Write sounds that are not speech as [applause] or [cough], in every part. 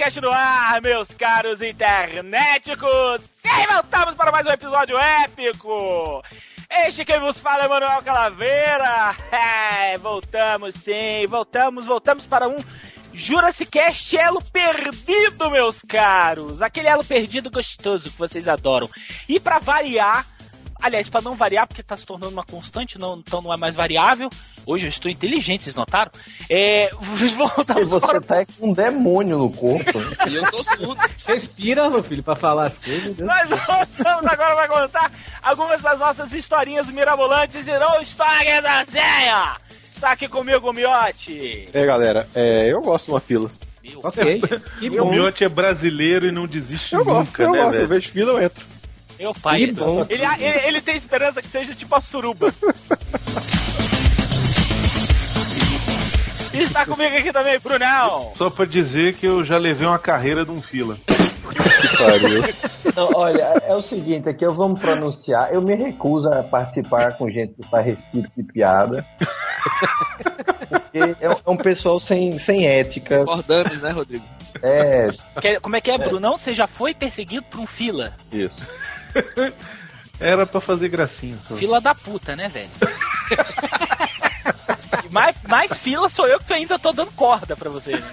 Jurassic Cast no ar, meus caros internéticos! E voltamos para mais um episódio épico! Este quem vos fala é Manuel Calaveira! É, voltamos sim, voltamos, voltamos para um Jurassic Cast elo perdido, meus caros! Aquele elo perdido gostoso que vocês adoram. E para variar, aliás, para não variar, porque tá se tornando uma constante, não, então não é mais variável. Hoje eu estou inteligente, vocês notaram? É, [laughs] voltamos Você para... tá com um demônio no corpo. [laughs] E eu tô surdo. Respira, meu filho, pra falar as coisas. né? Nós voltamos agora para contar algumas das nossas historinhas mirabolantes e não história da Zenha! Está aqui comigo o Miote. É, galera, é, eu gosto de uma fila. Ok, que O. Miotti é brasileiro e não desiste Eu gosto, nunca, eu né, gosto. Eu velho? vejo fila, eu entro. Meu pai. Que bom. Ele, ele, ele tem esperança que seja tipo a suruba. E [laughs] está comigo aqui também, Brunão. Só pra dizer que eu já levei uma carreira de um fila. [laughs] Que pariu. Não, olha, é o seguinte, aqui eu vou me pronunciar. Eu me recuso a participar com gente que faz esse tipo de piada. Porque é um- é um pessoal sem, sem ética. Concordamos, né, Rodrigo? É, como é que é, Brunão? Você já foi perseguido por um fila. Isso. [laughs] Era pra fazer gracinha só. Fila da puta, né, velho? [laughs] Mais, mais fila sou eu que ainda tô dando corda pra você, né?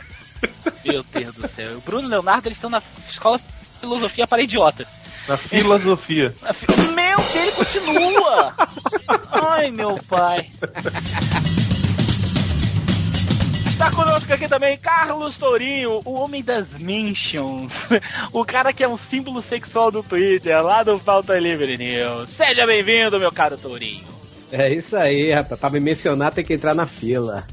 Meu Deus do céu. O Bruno e o Leonardo, eles estão na escola filosofia para idiotas. Na filosofia. [laughs] Fi- Meu, ele continua! Ai, meu pai. Está conosco aqui também Carlos Tourinho, o homem das mentions. O cara que é um símbolo sexual do Twitter, lá do Falta Livre News. Seja bem-vindo, meu caro Tourinho. É isso aí, rapaz. Pra me mencionar tem que entrar na fila.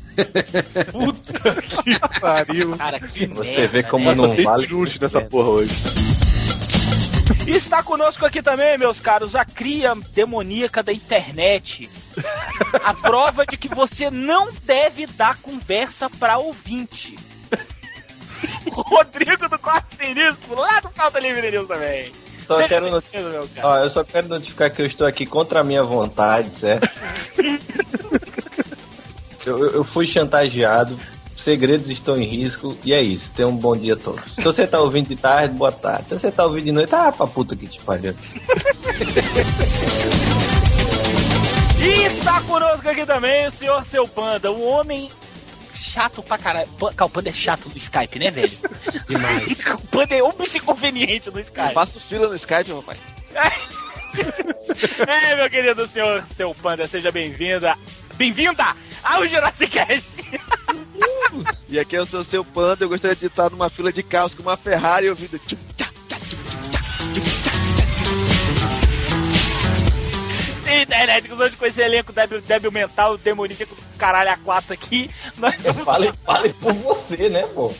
Puta [laughs] que pariu. Cara, que Você merda, vê como né? não vale luxo nessa porra hoje. Está conosco aqui também, meus caros, a cria demoníaca da internet. A prova de que você não deve dar conversa pra ouvinte. O Rodrigo do Quarto Sinistro, lá do Falta Livre News também. só quero not- bem-vindo, meu cara. ó, eu só quero notificar que eu estou aqui contra a minha vontade, certo? [laughs] eu, eu- eu fui chantageado, segredos estão em risco, e é isso. Tenha um bom dia a todos. Se você tá ouvindo de tarde, boa tarde. Se você tá ouvindo de noite, ah, pra puta que te pariu. [laughs] E está conosco aqui também o senhor Seu Panda, um homem chato pra caralho. O Panda é chato no Skype, né, velho? [laughs] Demais. [laughs] o Panda é um bicho inconveniente no Skype. Faço fila no Skype, meu pai. [laughs] É, meu querido senhor, seu panda, seja bem-vinda. Bem-vinda ao Jurassic. E aqui eu sou o seu panda, eu gostaria de estar numa fila de carros com uma Ferrari ouvindo. tchum, tchá, tchá, tchum, tchá, tchum, tchá, Sim, internet, que hoje com esse elenco débil, débil mental, demoníaco, caralho, a quatro aqui, nós vamos, Fale, fale por você, né, pô?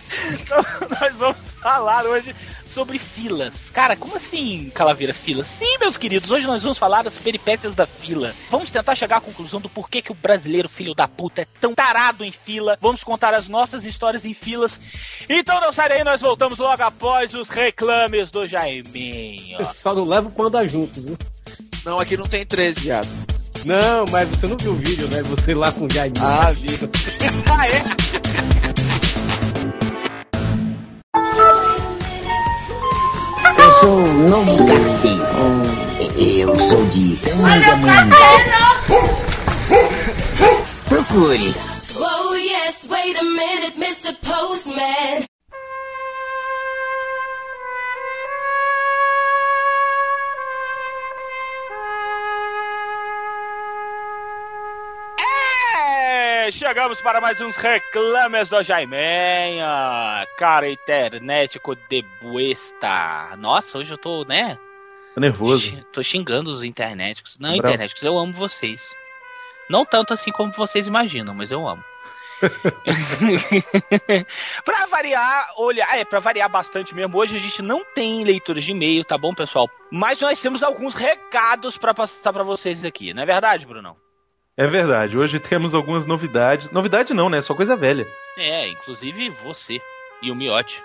nós vamos falar hoje sobre filas. Cara, como assim, Calaveira, fila? Sim, meus queridos, hoje nós vamos falar das peripécias da fila. Vamos tentar chegar à conclusão do porquê que o brasileiro, filho da puta, é tão tarado em fila. Vamos contar as nossas histórias em filas. Então não sai daí, nós voltamos logo após os reclames do Jaiminho. Só não leva o panda junto, viu? Não, aqui não tem 13, viado. Não, mas você não viu o vídeo, né? Você lá com o Jaime. Ah, vi. [laughs] Ah, é? Eu sou o novo carteiro. Eu sou de Tangamanga. Procure. Oh yes, wait a minute, Mr. Postman. Chegamos para mais uns reclames do Jaimenha. Cara, internetico de buesta. Nossa, hoje eu tô, né? Tô nervoso. Tô xingando os internéticos. Não, Bravo. internéticos, eu amo vocês. Não tanto assim como vocês imaginam, mas eu amo. [laughs] pra variar, olha, é, pra variar bastante mesmo, hoje a gente não tem leituras de e-mail, tá bom, pessoal? Mas nós temos alguns recados pra passar pra vocês aqui, não é verdade, Brunão? É verdade, hoje temos algumas novidades. Novidade não, né? Só coisa velha. É, inclusive você e o Miote.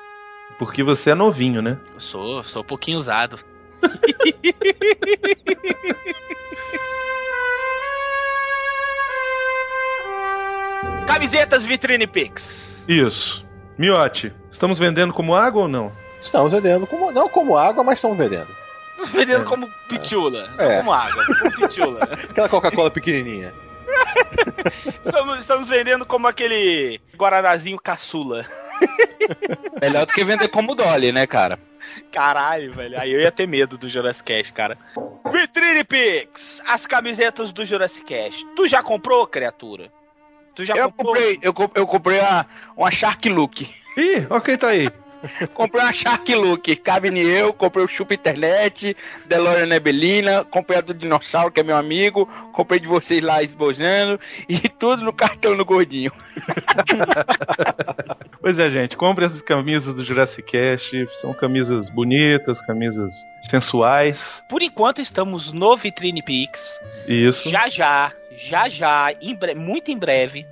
Porque você é novinho, né? Eu sou, sou um pouquinho usado. [laughs] Camisetas Vitrine Pix. Isso. Miote, estamos vendendo como água ou não? Estamos vendendo como. Não como água, mas estamos vendendo. Vendendo como pitula, É. como água, como pitula. [laughs] Aquela Coca-Cola pequenininha. [laughs] estamos, estamos vendendo como aquele Guaranazinho caçula. [laughs] Melhor do que vender como Dolly, né, cara? Caralho, velho. Aí eu ia ter medo do Jurassic Cast, cara. Vitrine Pix, as camisetas do Jurassic Cast. Tu já comprou, criatura? Tu já Eu comprou? comprei, eu, comp- eu comprei uma, uma Shark Look. Ih, ó quem tá aí. Comprei uma Shark Look, cabe em eu, comprei o Chupa Internet, DeLorean Nebelina, comprei a do Dinossauro, que é meu amigo, comprei de vocês lá esbozando, e tudo no cartão no gordinho. [laughs] Pois é, gente, compre essas camisas do Jurassic Cast. São camisas bonitas, camisas sensuais. Por enquanto estamos no Vitrine Pix. Isso. Já já, já já, em bre- muito em breve,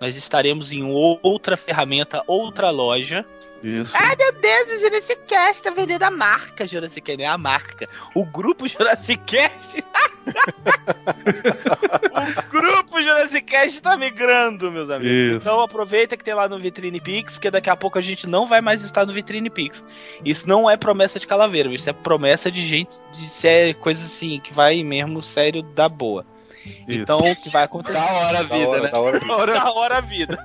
nós estaremos em outra ferramenta, outra loja. Isso. Ai meu Deus, o Jurassic Cast tá vendendo a marca Jurassic Cast, não é a marca. O grupo Jurassic Cast. [laughs] o grupo Jurassic Cast tá migrando, meus amigos. Isso. Então aproveita que tem lá no Vitrine Pix, porque daqui a pouco a gente não vai mais estar no Vitrine Pix. Isso não é promessa de calaveira, isso é promessa de gente, de ser coisa assim, que vai mesmo sério da boa. Então, o que vai acontecer? Da hora a vida, hora, né? da hora. [laughs] Da hora a vida.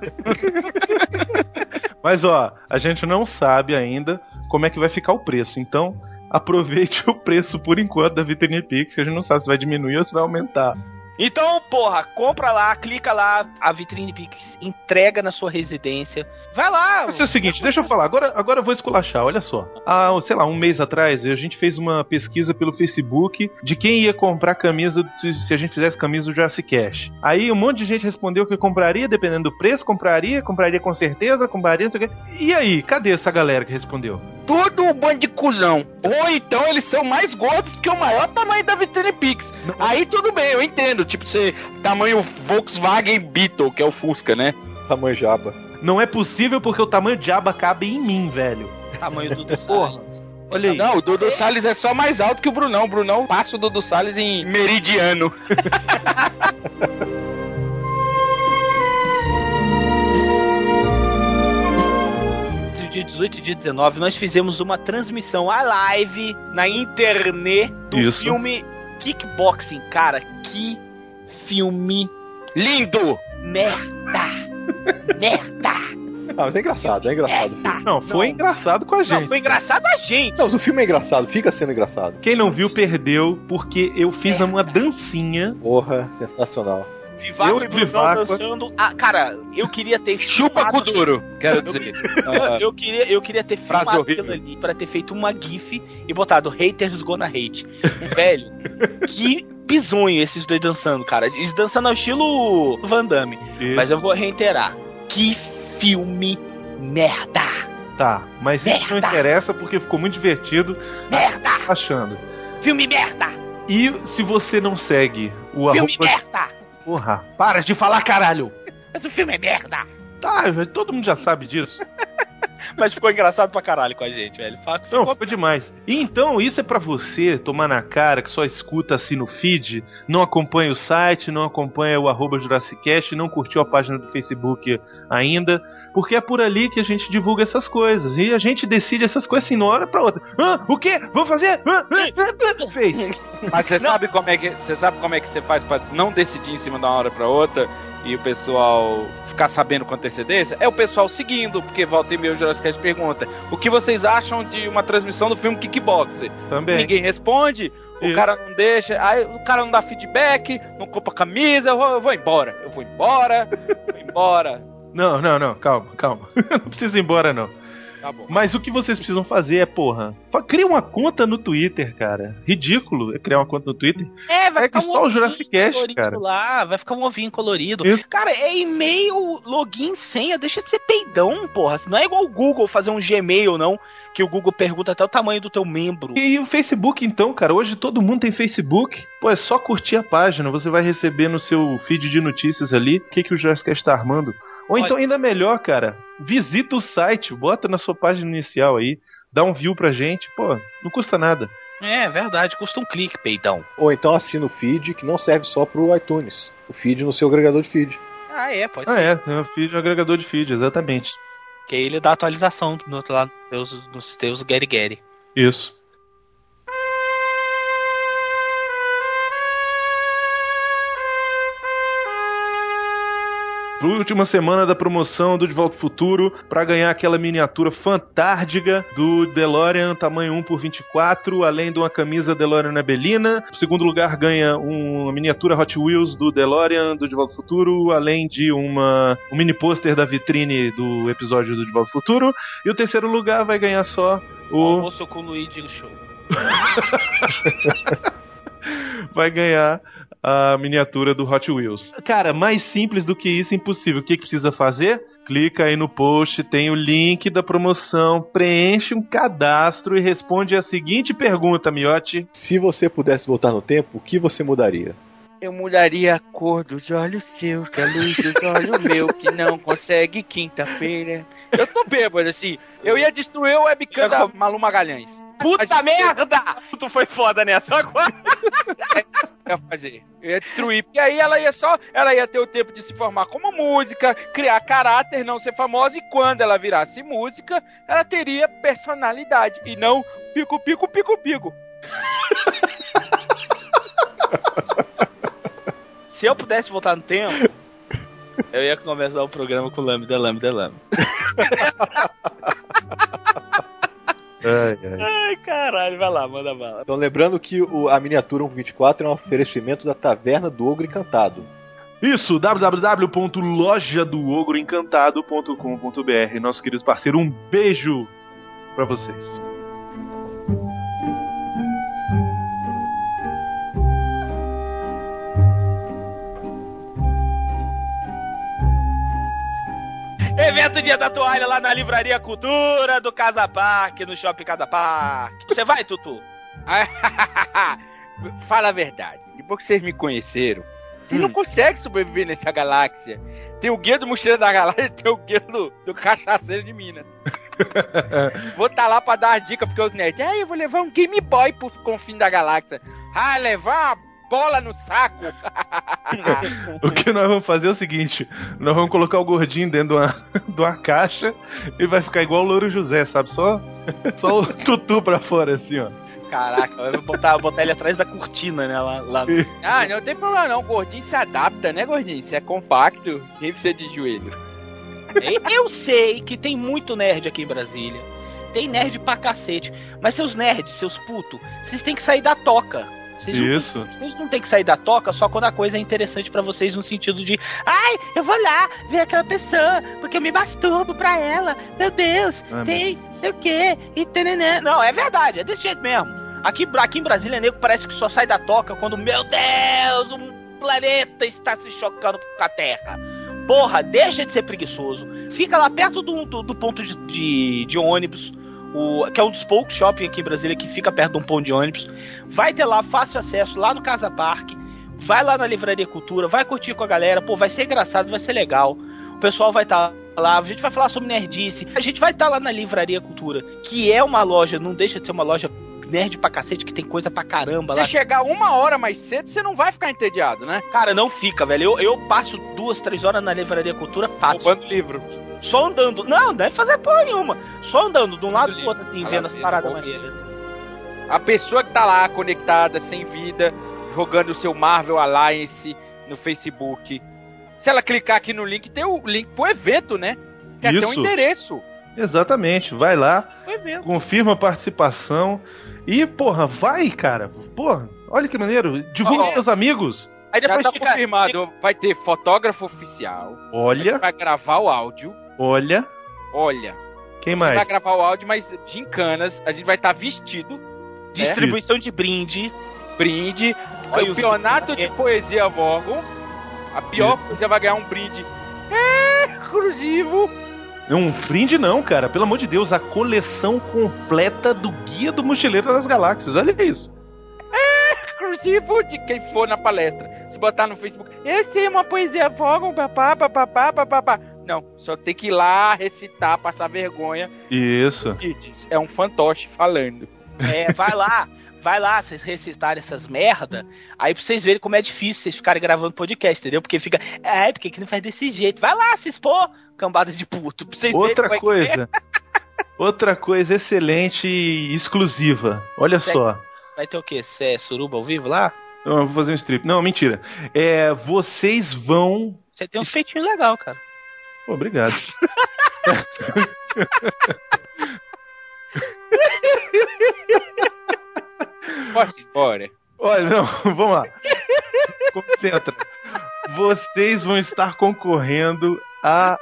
[laughs] Mas ó, a gente não sabe ainda como é que vai ficar o preço. Então, aproveite [laughs] o preço por enquanto da Vitrine Pix, que a gente não sabe se vai diminuir ou se vai aumentar. Então, porra, compra lá, clica lá, a Vitrine Pix entrega na sua residência. Vai lá. Mas é o seguinte, deixa eu falar, agora, agora eu vou esculachar, olha só. Há, sei lá, um mês atrás, a gente fez uma pesquisa pelo Facebook de quem ia comprar camisa se, se a gente fizesse camisa do Jurassic Cash. Aí um monte de gente respondeu que compraria, dependendo do preço, compraria, compraria com certeza, compraria, não sei o quê. E aí, cadê essa galera que respondeu? Tudo um bando de cuzão. Ou então eles são mais gordos que o maior tamanho da Vitrine Pix. Aí tudo bem, eu entendo. Tipo, ser tamanho Volkswagen Beetle, que é o Fusca, né? Tamanho jaba. Não é possível porque o tamanho de aba cabe em mim, velho. Tamanho do [laughs] Salles. Olha aí. Não, o Dudu Salles é só mais alto que o Brunão. O Brunão passa o Dudu Salles em meridiano. [laughs] Entre o dia 18 e dia 19, nós fizemos uma transmissão a live na internet do Isso. filme Kickboxing. Cara, que filme Lindo! merda! [laughs] merda! Ah, mas é engraçado, é engraçado. Não, foi engraçado com a Não, gente. foi engraçado a gente. Não, mas o filme é engraçado, fica sendo engraçado. Quem não viu, perdeu, porque eu fiz uma dancinha. Porra, sensacional. Vivaco Eu e Brunão Vivaco. dançando. Ah, cara, eu queria ter Chupa filmado- cu duro, quero dizer. [laughs] Eu, eu queria, eu queria ter Frase filmado horrível. ali pra ter feito uma GIF e botado haters gonna hate. Velho, [laughs] que bizonho esses dois dançando, cara. Eles dançando ao estilo Van Damme. Isso. Mas eu vou reiterar. Que filme merda! Tá, mas isso não Merda! interessa porque ficou muito divertido Merda! achando. Filme merda! E se você não segue o Filme arroba... merda! Porra, para de falar, caralho! Mas o filme é merda! Tá, todo mundo já sabe disso. Mas ficou engraçado pra caralho com a gente, velho. Fala que Não, ficou- ficou demais. E então, isso é pra você tomar na cara que só escuta assim no feed, não acompanha o site, não acompanha o arroba Jurassicast, não curtiu a página do Facebook ainda, porque é por ali que a gente divulga essas coisas. E a gente decide essas coisas assim, de uma hora pra outra. Hã? O quê? Vamos fazer? Hã? Hã? Hã? Fez. Mas você sabe como é que você sabe como é que você faz pra não decidir em cima de uma hora pra outra e o pessoal ficar sabendo com antecedência? É o pessoal seguindo, porque volta e meia o Jurassic Cast pergunta: "O que vocês acham de uma transmissão do filme Kickboxer?" Também. Ninguém responde. O Isso. cara não deixa, aí o cara não dá feedback, não compra camisa, eu vou, eu vou embora, eu vou embora, vou embora. Não, não, não, calma, calma. [laughs] não precisa ir embora, não. Tá bom. Mas o que vocês precisam fazer é, porra, cria uma conta no Twitter, cara. Ridículo é criar uma conta no Twitter. É, vai É ficar que um só o ovinho Jurassic Cast, colorido cara. lá, vai ficar um ovinho colorido. Isso. Cara, é e-mail, login, senha, deixa de ser peidão, porra. Não é igual o Google fazer um Gmail, não, que o Google pergunta até o tamanho do teu membro. E o Facebook, então, cara, hoje todo mundo tem Facebook. Pô, é só curtir a página, você vai receber no seu feed de notícias ali o que, que o Jurassic está armando. Ou então, ainda melhor, cara, visita o site, bota na sua página inicial aí, dá um view pra gente, pô, não custa nada. É, verdade, custa um clique, peidão. Ou então assina o feed que não serve só pro iTunes. O feed no seu agregador de feed. Ah, é, pode Ah, ser. é, tem um feed, um agregador de feed, exatamente. Que aí ele dá atualização no outro lado dos teus, dos teus Gary Gary. Isso. Última semana da promoção do De Volta ao Futuro para ganhar aquela miniatura fantástica do DeLorean tamanho 1 por 24, além de uma camisa DeLorean Nebelina. O segundo lugar ganha uma miniatura Hot Wheels do DeLorean do De Volta ao Futuro, além de uma um mini pôster da vitrine do episódio do De Volta ao Futuro. E o terceiro lugar vai ganhar só o Almoço com o Luigi Show. [laughs] vai ganhar a miniatura do Hot Wheels. Cara, mais simples do que isso, impossível. O que, que precisa fazer? Clica aí no post, tem o link da promoção, preenche um cadastro e responde a seguinte pergunta, Miotti. Se você pudesse voltar no tempo, o que você mudaria? Eu mudaria a cor dos olhos seus, que a luz dos olhos meu, que não consegue quinta-feira. Eu tô bêbado, assim. Eu ia destruir o webcam da Malu Magalhães. Puta merda! Tu foi foda nessa agora. É isso que eu ia fazer. Eu ia destruir, porque aí ela ia só. Ela ia ter o tempo de se formar como música, criar caráter, não ser famosa, e quando ela virasse música, ela teria personalidade. E não pico, pico, pico, pico. [laughs] Se eu pudesse voltar no tempo, [laughs] eu ia começar o programa com Lambda, Lambda, Lambda. [laughs] Ai, ai. Ai, caralho, vai lá, manda bala. Então lembrando que o- a miniatura 124 é um oferecimento da Taverna do Ogro Encantado. Isso, www.lojadoogroencantado.com.br. Nosso querido parceiro, um beijo pra vocês. Evento Dia da Toalha lá na Livraria Cultura do Casa Parque, no Shopping Casa Parque. Você vai, Tutu? [laughs] Fala a verdade. Depois que vocês me conheceram, vocês não conseguem sobreviver nessa galáxia. Tem o guia do Mochileiro da Galáxia e tem o guia do, do Cachaceiro de Minas. [laughs] Vou estar lá pra dar a dica, porque os nerds. Ah, eu vou levar um Game Boy pro confim da galáxia. Ah, levar uma bola no saco. [laughs] O que nós vamos fazer é o seguinte: nós vamos colocar o gordinho dentro de uma, de uma caixa e vai ficar igual o Louro José, sabe? Só, só o [laughs] tutu pra fora, assim, ó. Caraca, vai botar, botar ele atrás da cortina, né? Lá, lá. [laughs] ah, não tem problema não. O gordinho se adapta, né, gordinho? Você é compacto, nem precisa de joelho. Eu sei que tem muito nerd aqui em Brasília. Tem nerd pra cacete. Mas seus nerds, seus putos, vocês têm que sair da toca. Vocês não- Isso. Vocês não tem que sair da toca só quando a coisa é interessante pra vocês no sentido de ai, eu vou lá ver aquela pessoa, porque eu me masturbo pra ela. Meu Deus, Ah, tem sei o quê, e tananã. Não, é verdade, é desse jeito mesmo. Aqui, aqui em Brasília, nego parece que só sai da toca quando, meu Deus, um planeta está se chocando com a Terra. Porra, deixa de ser preguiçoso. Fica lá perto do, do, do ponto de, de, de ônibus, o, que é um dos poucos shopping aqui em Brasília que fica perto de um ponto de ônibus. Vai ter lá fácil acesso, lá no Casa Parque. Vai lá na Livraria Cultura, vai curtir com a galera. Pô, vai ser engraçado, vai ser legal. O pessoal vai estar lá, a gente vai falar sobre nerdice. A gente vai estar lá na Livraria Cultura, que é uma loja, não deixa de ser uma loja nerd pra cacete, que tem coisa pra caramba Se lá. você chegar uma hora mais cedo, você não vai ficar entediado, né? Cara, não fica, velho. Eu, eu passo duas, três horas na Livraria Cultura, passo. Roubando livro. Só andando. Não, não é fazer porra nenhuma. Só andando de um lado pro outro, assim, vendo as paradas maneiras. A pessoa que tá lá conectada, sem vida, jogando o seu Marvel Alliance no Facebook. Se ela clicar aqui no link, tem o link pro evento, né? Tem até um Isso. endereço. Exatamente, vai lá, confirma a participação e, porra, vai, cara. Porra, olha que maneiro. Divulga Ó, pros seus amigos. Aí Já depois tá fica. confirmado. Vai ter fotógrafo oficial. Olha, Vai gravar o áudio. Olha. Olha. Quem gente vai mais? gravar o áudio, mas gincanas, a gente vai estar vestido. Distribuição de brinde. Brinde. Olha Campeonato de Poesia Vorgon. A pior Isso. você vai ganhar um brinde exclusivo. É um brinde não, cara. Pelo amor de Deus, a coleção completa do Guia do Mochileiro das Galáxias. Olha isso. exclusivo de quem for na palestra. Se botar no Facebook, esse é uma poesia Vorgon, papá, papá, papá. Não, só tem que ir lá recitar, passar vergonha. Isso. É um fantoche falando. [laughs] É, vai lá. Vai lá, vocês recitarem essas merda, aí pra vocês verem como é difícil vocês ficarem gravando podcast, entendeu? Porque fica, é, porque que não faz desse jeito? Vai lá, se expor, cambada de puto, pra vocês verem Outra como é que é. coisa. [laughs] Outra coisa excelente e exclusiva. Olha Certo. só. Vai ter o quê? Cê é suruba ao vivo lá? Não, eu vou fazer um strip. Não, mentira. É, vocês vão. Você tem uns peitinhos legal, cara. Obrigado. Poxa, história. Olha, não, [laughs] vamos lá. Concentra. Vocês vão estar concorrendo a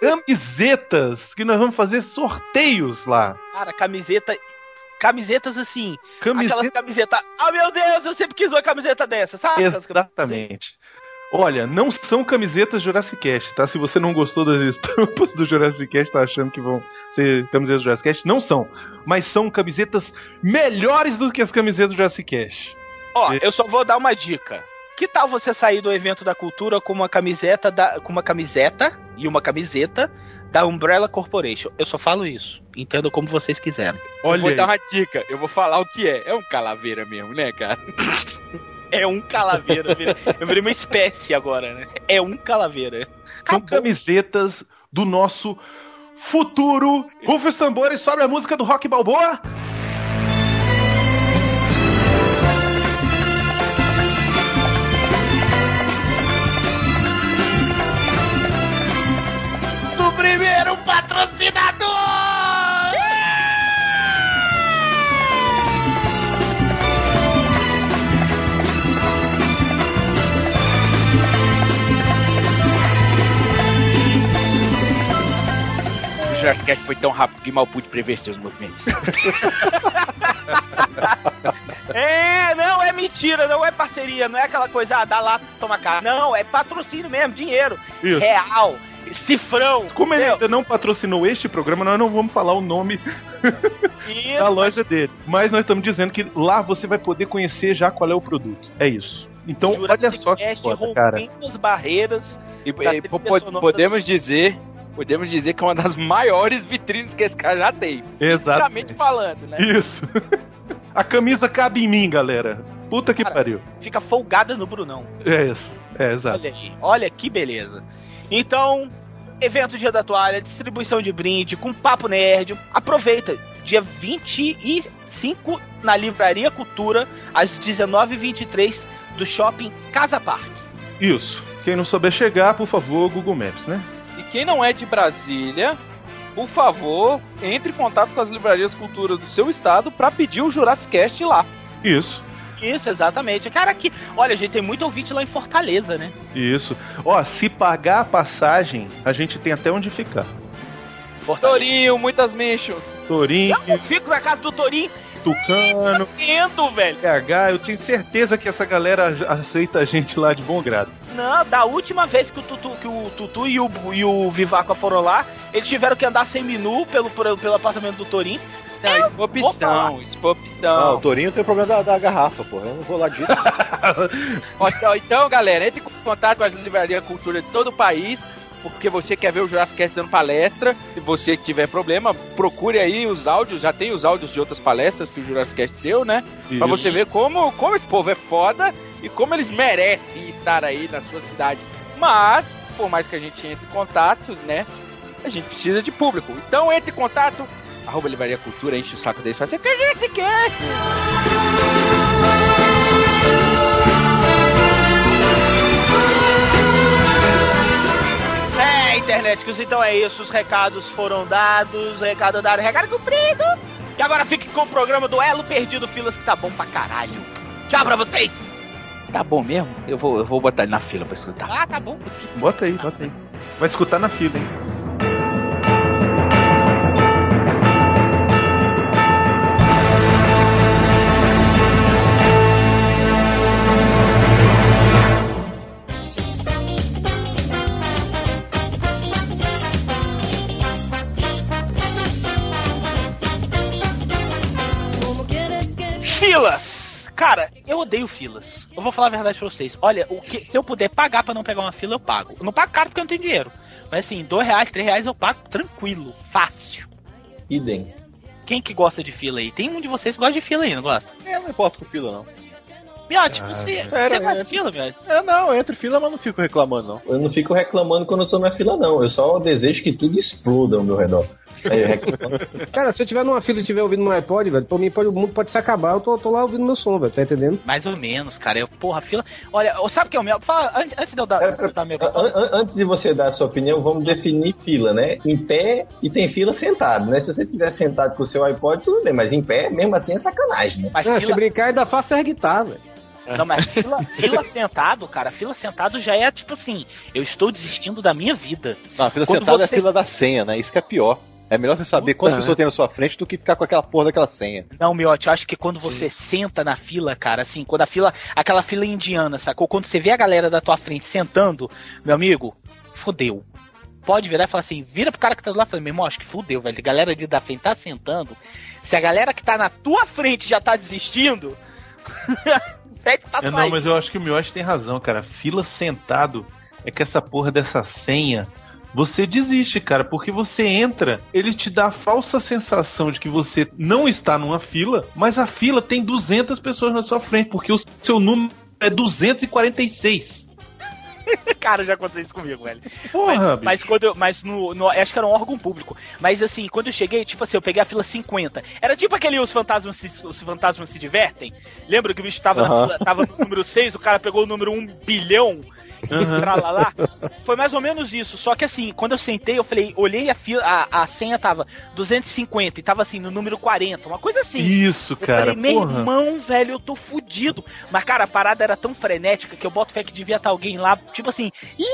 camisetas que nós vamos fazer sorteios lá. Cara, camiseta. Camisetas assim. Camiseta- Aquelas camisetas. Ah, meu Deus, eu sempre quis uma camiseta dessa, sabe? Exatamente. Olha, não são camisetas Jurassic Cast, tá? Se você não gostou das estampas [laughs] do Jurassic Cast, tá achando que vão ser camisetas do Jurassic Cast, não são. Mas são camisetas melhores do que as camisetas do Jurassic Cast. Ó, eu só vou dar uma dica. Que tal você sair do evento da cultura com uma camiseta da, com uma camiseta e uma camiseta da Umbrella Corporation? Eu só falo isso. Entenda como vocês quiserem. eu vou dar uma dica. Eu vou falar o que é. É um calaveira mesmo, né, cara? [laughs] É um calaveira. eu virei- uma espécie agora, né? É um calaveira. São camisetas do nosso futuro. Rufa os tambores sobre a música do Rock Balboa. Do primeiro Jurassic Cast foi tão rápido que mal pude prever seus movimentos. [laughs] É, não é mentira, não é parceria, não é aquela coisa, ah, dá lá, toma cá. Não, é patrocínio mesmo, dinheiro. Isso. Real, cifrão. Como ele ainda não patrocinou este programa, nós não vamos falar o nome da loja dele. Mas nós estamos dizendo que lá você vai poder conhecer já qual é o produto. É isso. Então, olha só que foda, cara. barreiras. E, e, podemos dizer. Podemos dizer que é uma das maiores vitrines que esse cara já tem. Exatamente. Falando, né? Isso. A camisa cabe em mim, galera. Puta que pariu. Fica folgada no Brunão. É isso. É, exato. Olha aí, olha que beleza. Então, evento Dia da Toalha, distribuição de brinde, com papo nerd. Aproveita, dia 25 na Livraria Cultura, às 19h23, do shopping Casa Parque. Isso. Quem não souber chegar, por favor, Google Maps, né? Quem não é de Brasília, por favor, entre em contato com as livrarias cultura do seu estado para pedir o Jurassic Cast lá. Isso. Isso, exatamente. Cara, aqui, olha, a gente tem muito ouvinte lá em Fortaleza, né? Isso. Ó, se pagar a passagem, a gente tem até onde ficar. Torinho, muitas mentions. Torinho, Eu fico na casa do Torinho Tucano, entendo, velho. PH, eu tenho certeza que essa galera aceita a gente lá de bom grado. Não, da última vez que o Tutu, que o Tutu e, o, e o Vivaco foram lá, eles tiveram que andar sem menu pelo, pelo, pelo apartamento do Torinho. Não, isso foi opção, isso foi Não, o opção. Torinho tem problema da, da garrafa, porra. Eu não vou lá disso. [laughs] Então, então, galera, entre em contato com as livrarias cultura de todo o país. Porque você quer ver o Jurassic Cast dando palestra. Se você tiver problema, procure aí os áudios. Já tem os áudios de outras palestras que o Jurassic Cast deu, né? Pra Isso. você ver como, como esse povo é foda e como eles merecem estar aí na sua cidade. Mas, por mais que a gente entre em contato, né? A gente precisa de público. Então entre em contato, arroba Livraria Cultura, enche o saco deles e fala assim, que a gente quer. É, internet, então é isso. Os recados foram dados, recado dado, recado cumprido. E agora fique com o programa do Elo Perdido Filas, que tá bom pra caralho. Tchau pra vocês. Tá bom mesmo? Eu vou, eu vou botar ele na fila pra escutar. Ah, tá bom. Bota aí, bota aí. Vai escutar na fila, hein? Cara, eu odeio filas. Eu vou falar a verdade pra vocês. Olha, o que, se eu puder pagar pra não pegar uma fila, eu pago. Eu não pago caro porque eu não tenho dinheiro. Mas assim, dois reais, três reais eu pago tranquilo, fácil. Idem. Quem que gosta de fila aí? Tem um de vocês que gosta de fila aí, não gosta? Eu não importo com fila, não. Miote, Ah, você, pera, você gosta é. de fila, Miote? É, não, entre fila, mas não fico reclamando, não. Eu não fico reclamando quando eu tô na fila, não. Eu só desejo que tudo exploda ao meu redor. Reclamo. [laughs] Cara, se eu tiver numa fila e estiver ouvindo no iPod, velho, pra mim pode, o mundo pode se acabar, eu tô, tô lá ouvindo meu som, velho, tá entendendo? Mais ou menos, cara. Eu, porra, fila. Olha, sabe o que é o meu? Fala, antes, antes de eu dar, antes de eu dar meu. An- an- Antes de você dar a sua opinião, vamos definir fila, né? Em pé e tem fila sentado, né? Se você estiver sentado com o seu iPod, tudo bem, mas em pé, mesmo assim, é sacanagem, né? Mas Ah, fila- se brincar, ainda faço é guitarra, velho. Não, mas fila, fila sentado, cara, fila sentado já é tipo assim, eu estou desistindo da minha vida. Não, a fila Quando sentada você- é a fila da senha, né? Isso que é pior. É melhor você saber Puta, quantas né? pessoas tem na sua frente do que ficar com aquela porra daquela senha. Não, Miote, eu acho que quando você senta na fila, cara, assim, quando a fila, aquela fila indiana, sacou? Quando você vê a galera da tua frente sentando, meu amigo, fodeu. Pode virar e falar assim, vira pro cara que tá do lado e fala, meu irmão, acho que fodeu, velho. A galera de da frente tá sentando. Se a galera que tá na tua frente já tá desistindo, [laughs] pede pra É, não, mas eu acho que o Miotti tem razão, cara. Fila sentado é que essa porra dessa senha. Você desiste, cara, porque você entra, ele te dá a falsa sensação de que você não está numa fila, mas a fila tem 200 pessoas na sua frente, porque o seu número é 246. [laughs] Cara, já aconteceu isso comigo, velho. Porra, mas, mas quando eu, mas no, no- acho que era um órgão público. Mas assim, quando eu cheguei, tipo assim, eu peguei a fila 50. Era tipo aquele os fantasmas se, os fantasmas se divertem. Lembra que o bicho tava, fila, tava no número 6, o cara pegou o número 1 bilhão. Pra lá, lá. Foi mais ou menos isso. Só que assim, quando eu sentei, eu falei, olhei a fila, a, a senha tava 250 e tava assim, no número 40, uma coisa assim. Isso, Eu cara, falei, meu porra. irmão, velho, eu tô fudido. Mas, cara, a parada era tão frenética que eu boto fé que devia estar alguém lá, tipo assim. "Ih!"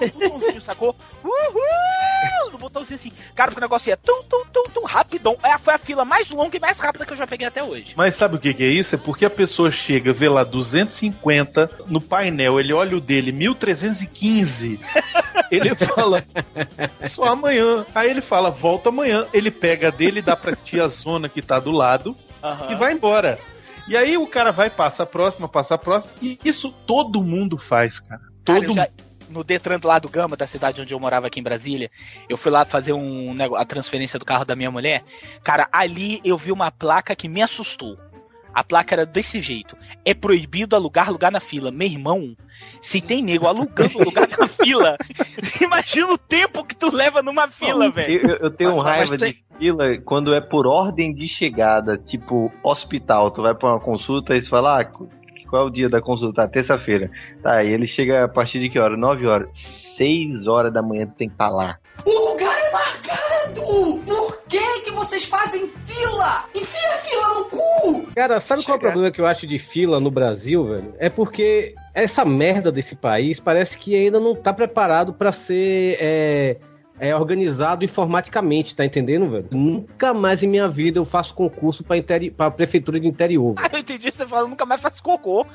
No botãozinho, sacou? [laughs] Uhul! Botãozinho assim. Cara, o negócio ia tum, tum, tum, tum, rapidão. É, foi a fila mais longa e mais rápida que eu já peguei até hoje. Mas sabe o que, que é isso? É porque a pessoa chega, vê lá 250 no painel, ele olha o dele 1315. [laughs] ele fala, só amanhã. Aí ele fala, volta amanhã. Ele pega dele, dá pra tia zona que tá do lado Aham. e vai embora. E aí o cara vai, passa a próxima, passa a próxima. E isso todo mundo faz, cara. Cara, Todo eu já- mundo. No Detran do lado Gama, da cidade onde eu morava aqui em Brasília, eu fui lá fazer um a transferência do carro da minha mulher. Cara, ali eu vi uma placa que me assustou. A placa era desse jeito: é proibido alugar lugar na fila. Meu irmão, se tem nego alugando [laughs] lugar na fila, [laughs] imagina o tempo que tu leva numa fila, velho. Eu, eu tenho Mas- mas raiva tem- de fila quando é por ordem de chegada, tipo hospital. Tu vai pra uma consulta e você fala, ah, qual é o dia da consulta? Ah, Terça-feira. Tá, e ele chega a partir de que hora? 9 horas. 6 horas da manhã tu tem que estar lá. O lugar é marcado! Por que que vocês fazem fila? Enfia a fila no cu! Cara, sabe qual é o problema que eu acho de fila no Brasil, velho? É porque essa merda desse país parece que ainda não tá preparado pra ser é, é, organizado informaticamente, tá entendendo, velho? Nunca mais em minha vida eu faço concurso pra, interi pra prefeitura de interior. Ah, eu entendi, você falando nunca mais faz cocô.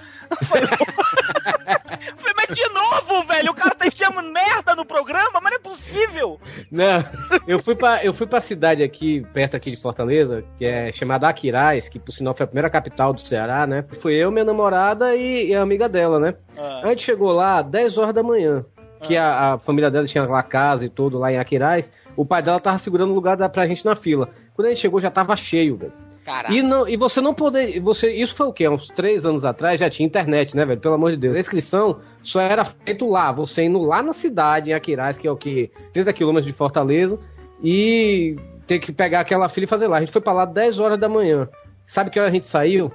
Falei, Falei, mas de novo, velho, o cara tá enfiando merda no programa, mas não é possível. Não, eu fui pra, eu fui pra cidade aqui, perto aqui de Fortaleza, que é chamada Aquiraz, que por sinal foi a primeira capital do Ceará, né? Foi eu, minha namorada e, e a amiga dela, né? A gente chegou lá 10 horas da manhã, que a, a família dela tinha lá casa e tudo lá em Aquiraz. O pai dela tava segurando o lugar da, pra gente na fila. Quando a gente chegou já tava cheio, velho. Caraca. E, não, e você não poder. Você, isso foi o quê? Uns três anos atrás já tinha internet, né, velho? Pelo amor de Deus. A inscrição só era feito lá. Você indo lá na cidade, em Aquiraz, que é o que? 30 quilômetros de Fortaleza. E ter que pegar aquela fila e fazer lá. A gente foi pra lá 10 horas da manhã. Sabe que hora a gente saiu?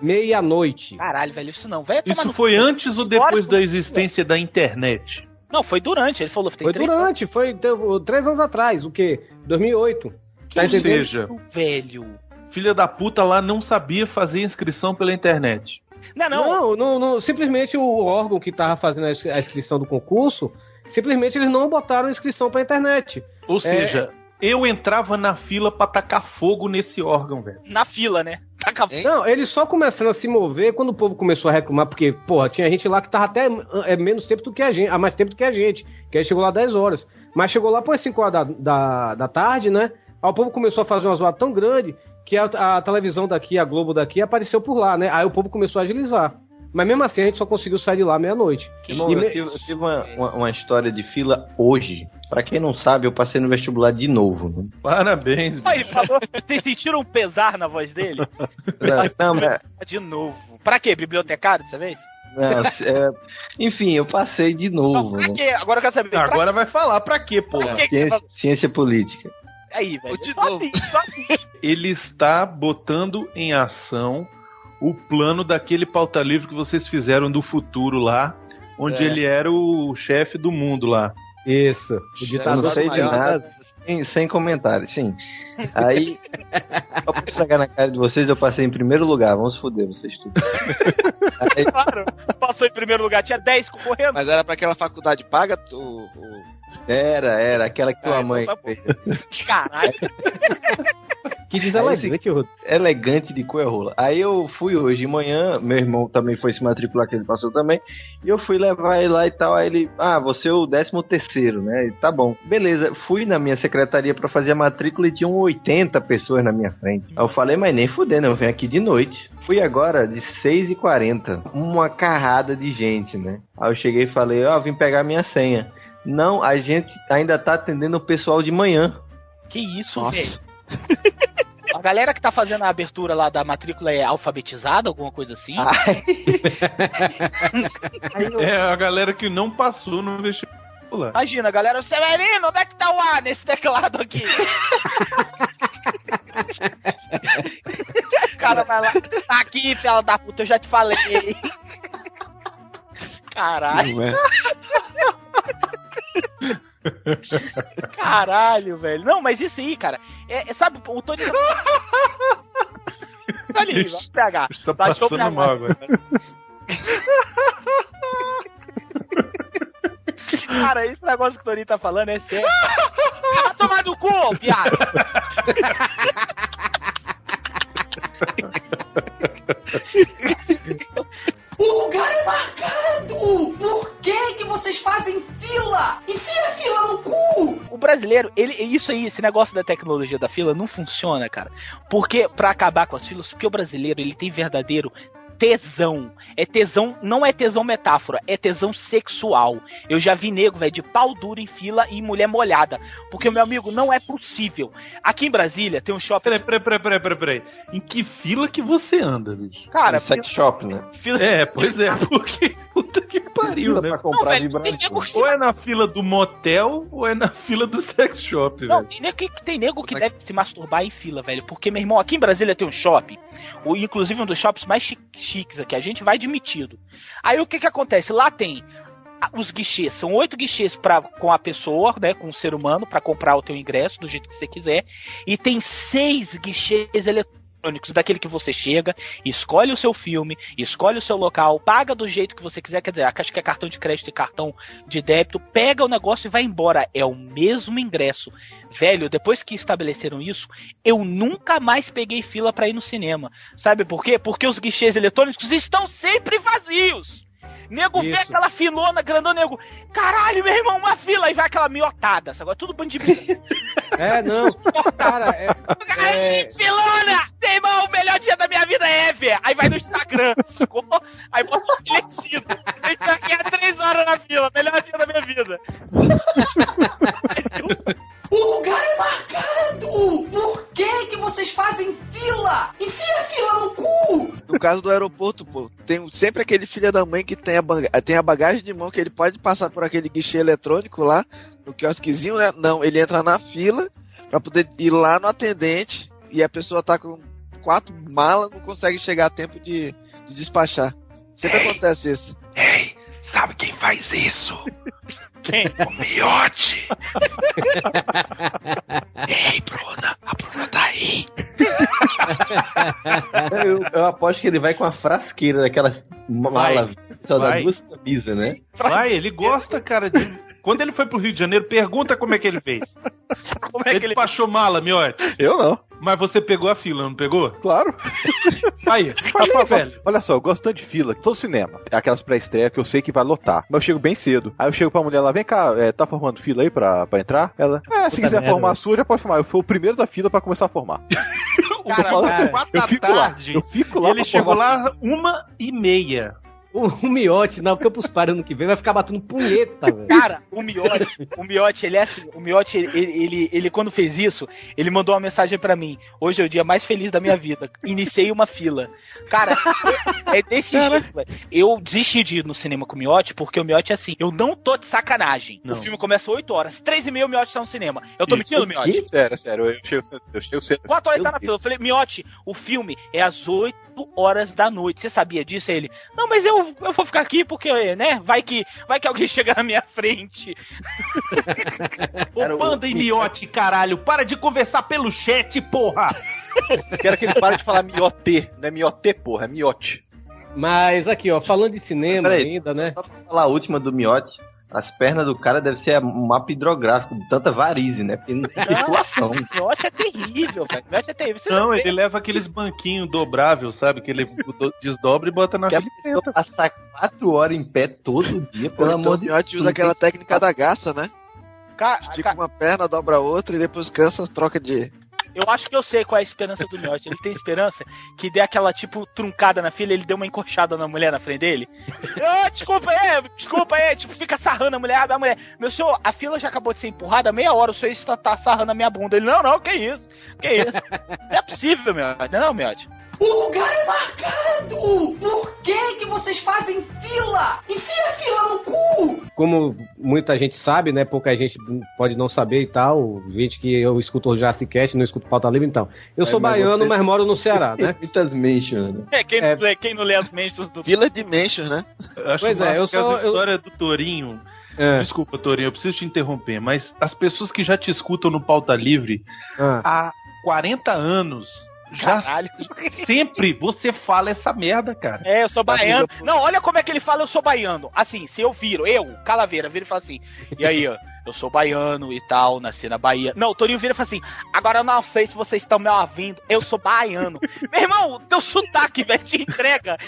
Meia-noite. Caralho, velho, isso não. Vai tomar Isso no foi cu. antes ou depois da existência da internet? Não, foi durante. Ele falou que tem Foi três durante, foi deu- três anos atrás, o quê? 2008. Tá Ou entendendo? seja, velho. filha da puta lá não sabia fazer inscrição pela internet. Não, não. Não, não, não, simplesmente o órgão que tava fazendo a ins- a inscrição do concurso, simplesmente eles não botaram a inscrição pra internet. Ou É. seja, eu entrava na fila pra tacar fogo nesse órgão, velho. Na fila, né? Taca Não, eles só começando a se mover quando o povo começou a reclamar, porque, porra, tinha gente lá que tava até é, menos tempo do que a gente, há mais tempo do que a gente, que aí chegou lá 10 horas. Mas chegou lá por 5 horas da, da, da tarde, né? Aí o povo começou a fazer uma zoada tão grande que a, a televisão daqui, a Globo daqui, apareceu por lá, né? Aí o povo começou a agilizar. Mas mesmo assim a gente só conseguiu sair de lá meia-noite. Irmão, eu me- tive, eu tive uma, uma, uma história de fila hoje. Pra quem não sabe, eu passei no vestibular de novo. Né? Parabéns. Ele falou, vocês sentiram um pesar na voz dele? [laughs] Não, mas- De novo. Pra quê? Bibliotecário dessa vez? não, é, enfim, eu passei de novo. Pra né? quê? Agora eu quero saber. pra Agora vai falar pra quê, pô? Pra quê Ciência, ciência política. Aí, velho. Só assim, só assim. Ele está botando em ação o plano daquele pauta livre que vocês fizeram do futuro lá, onde É. ele era o chefe do mundo lá. Isso. O ditador não sei de maior, nada, sem, sem comentários, sim. Aí, só pra estragar na cara de vocês, eu passei em primeiro lugar. Vamos foder vocês tudo. Aí, Claro. Passou em primeiro lugar, tinha 10 concorrendo. Mas era pra aquela faculdade paga? O, o- era, era, aquela que tua Ah, então mãe tá bom. fez. Caralho. Que deselegante, Rodrigo. elegante de cor rola. Aí eu fui hoje de manhã, meu irmão também foi se matricular, que ele passou também, e eu fui levar ele lá e tal. Aí ele, ah, você é o décimo terceiro, né? E tá bom. Beleza, fui na minha secretaria pra fazer a matrícula e tinham 80 pessoas na minha frente. Aí eu falei, mas nem fudendo, eu venho aqui de noite. Fui agora de 6h40, uma carrada de gente, né? Aí eu cheguei e falei, ó, vim pegar minha senha. Não, a gente ainda tá atendendo o pessoal de manhã. Que isso, velho? [laughs] A galera que tá fazendo a abertura lá da matrícula é alfabetizada, alguma coisa assim? Ai, [laughs] É a galera que não passou no vestibular. Imagina, galera, Severino, onde é que tá o A nesse teclado aqui? [laughs] o cara vai lá, tá aqui, fela da puta, eu já te falei. Caralho, é? caralho, velho. Não, mas isso aí, cara, é, é- sabe, o Tony... Tony, vamos pegar. Está passando mal agora. [laughs] Cara, esse negócio que o Tony tá falando é sério. Vai tomar no cu, viado! O lugar é marcado! Por que que vocês fazem fila? Enfia a fila no cu! O brasileiro, ele, isso aí, esse negócio da tecnologia da fila não funciona, cara. Porque, pra acabar com as filas, porque o brasileiro, ele tem verdadeiro tesão. É tesão, não é tesão metáfora, é tesão sexual. Eu já vi nego, velho, de pau duro em fila e mulher molhada. Porque, meu amigo, não é possível. Aqui em Brasília tem um shopping. Peraí, peraí, peraí, peraí, peraí. Em que fila que você anda, bicho? Cara, sex shop, né? fila. É, pois é, porque [laughs] puta que pariu, né? pra comprar velho, tem vibrador. nego que se Ou é na fila do motel, ou é na [laughs] fila do sex shop, Não, velho. tem nego que, tem nego que deve se masturbar em fila, velho. Porque, meu irmão, aqui em Brasília tem um shopping, o, inclusive um dos shoppings mais chi- chiques aqui, a gente vai admitido. Aí o que que acontece? Lá tem os guichês, são oito guichês pra, com a pessoa, né, com o ser humano, pra comprar o teu ingresso do jeito que você quiser. E tem seis guichês eletrônicos, daquele que você chega, escolhe o seu filme, escolhe o seu local, paga do jeito que você quiser, quer dizer, acho que é cartão de crédito e cartão de débito, pega o negócio e vai embora. É o mesmo ingresso. Velho, depois que estabeleceram isso, eu nunca mais peguei fila pra ir no cinema. Sabe por quê? Porque os guichês eletrônicos estão sempre vazios. Nego vê Isso. aquela filona, grandona, nego. Caralho, meu irmão, uma fila. Aí vai aquela miotada. Agora tudo bando de [laughs] É, não. Cara, é, Aí, filona! Meu irmão, o melhor dia da minha vida é ver. Aí vai no Instagram, sacou? Aí bota um falecido. Eu tô aqui há três horas na fila. Melhor dia da minha vida. [laughs] O lugar é marcado! Por que que vocês fazem fila? Enfia a fila no cu! No caso do aeroporto, pô, tem sempre aquele filho da mãe que tem a, tem a bagagem de mão que ele pode passar por aquele guichê eletrônico lá, no quiosquezinho, né? Não, ele entra na fila pra poder ir lá no atendente e a pessoa tá com quatro malas, não consegue chegar a tempo de, de despachar. Sempre acontece isso. Ei, sabe quem faz isso? [laughs] Quem? O Miote. [laughs] Ei, Bruna, a Bruna tá aí. [laughs] Eu, eu aposto que ele vai com a frasqueira daquelas mala só Vai. duas camisas, né? Vai, ele gosta, cara, de... Quando ele foi pro Rio de Janeiro, pergunta como é que ele fez. [laughs] Como é ele que ele. despachou mala, miote. Eu não. Mas você pegou a fila, não pegou? Claro. Aí, falei, velho. Olha só, eu gosto tanto de fila, todo cinema. É aquelas pré-estreia que eu sei que vai lotar. Mas eu chego bem cedo. Aí eu chego pra mulher lá, vem cá, é, tá formando fila aí pra, pra entrar? Ela, é, se Puta quiser merda, formar a velho. sua, já pode formar. Eu fui o primeiro da fila pra começar a formar. [laughs] O Cara, tô falando. quatro eu da fico lá. tarde, Eu fico lá. Ele pra chegou provar. lá uma e meia. O, o Miote na Campus Party ano que vem vai ficar batendo punheta, velho. Cara, o Miotti, o Miotti, ele é assim, o Miotti, ele, ele, ele, ele, quando fez isso, ele mandou uma mensagem pra mim. Hoje é o dia mais feliz da minha vida. Iniciei uma fila. Cara, é desse jeito, velho. Eu desisti de ir no cinema com o Miotti, porque o Miotti é assim, eu não tô de sacanagem. Não. O filme começa 8 horas, 3 e meia o Miotti tá no cinema. Eu tô mentindo, Miotti? Sério, sério, eu chego cedo. Eu chego cedo. 4 horas ele tá na fila. Eu falei, Miotti, o filme é às 8 horas da noite. Você sabia disso? Aí ele, não, mas eu, eu vou ficar aqui porque, né, vai que, vai que alguém [laughs] chega na minha frente. Ô, Panda Miote, caralho, para de conversar pelo chat, porra! Quero que ele pare de falar miote. Não é miote, porra, é miote. Mas aqui, ó, falando de cinema Peraí, ainda, né? Só pra falar a última do miote, as pernas do cara devem ser um mapa hidrográfico de tanta varize, né? Porque não tem [laughs] circulação. [laughs] O Miotti é terrível, velho. O é terrível. Você Não, ele leva aqueles banquinhos dobráveis, sabe? Que ele do- desdobra e bota na fila. pessoa passar quatro horas em pé todo dia, pelo Então, amor o de Miotti usa aquela técnica da gaça, né? Ca- Estica uma perna, dobra a outra e depois cansa, troca de. Eu acho que eu sei qual é a esperança do Miotti. Ele tem esperança que dê aquela, tipo, truncada na fila, ele deu uma encoxada na mulher na frente dele. [laughs] Ô, desculpa aí, desculpa aí. Tipo, fica sarrando a mulher, a mulher. Meu senhor, a fila já acabou de ser empurrada meia hora, o senhor está tá sarrando a minha bunda. Ele, não, não, que isso, que isso. Não é possível, Miotti. Não, é não, Miotti. O lugar é marcado! Por que que vocês fazem fila? Enfia a fila no cu! Como muita gente sabe, né? Pouca gente pode não saber e tal. Gente que eu escuto o Jurassic Cast, não escuto Pauta Livre, então. Eu sou É, mas baiano, você- mas moro no Ceará, [laughs] né? Muitas mentions, né? É, quem, É. Não, lê, quem não lê as mentions do. Vila de Mentions, né? Eu Acho Pois é, eu que as sou- eu- do Torinho. É. Desculpa, Torinho, eu preciso te interromper, mas as pessoas que já te escutam no Pauta Livre Ah. há 40 anos. Já Caralho. sempre você fala essa merda, cara. É, eu sou baiano. Não, olha como é que ele fala, eu sou baiano. Assim, se eu viro, eu, Calaveira, viro e falo assim, e aí, ó, eu sou baiano e tal, nasci na Bahia. Não, o Torinho vira e fala assim, agora eu não sei se vocês estão me ouvindo, eu sou baiano. Meu irmão, teu sotaque, velho, te entrega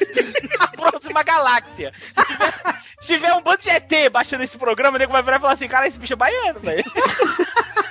na próxima galáxia. Se tiver, se tiver um bando de ET baixando esse programa, o nego vai virar e falar assim, cara, esse bicho é baiano, velho. [laughs]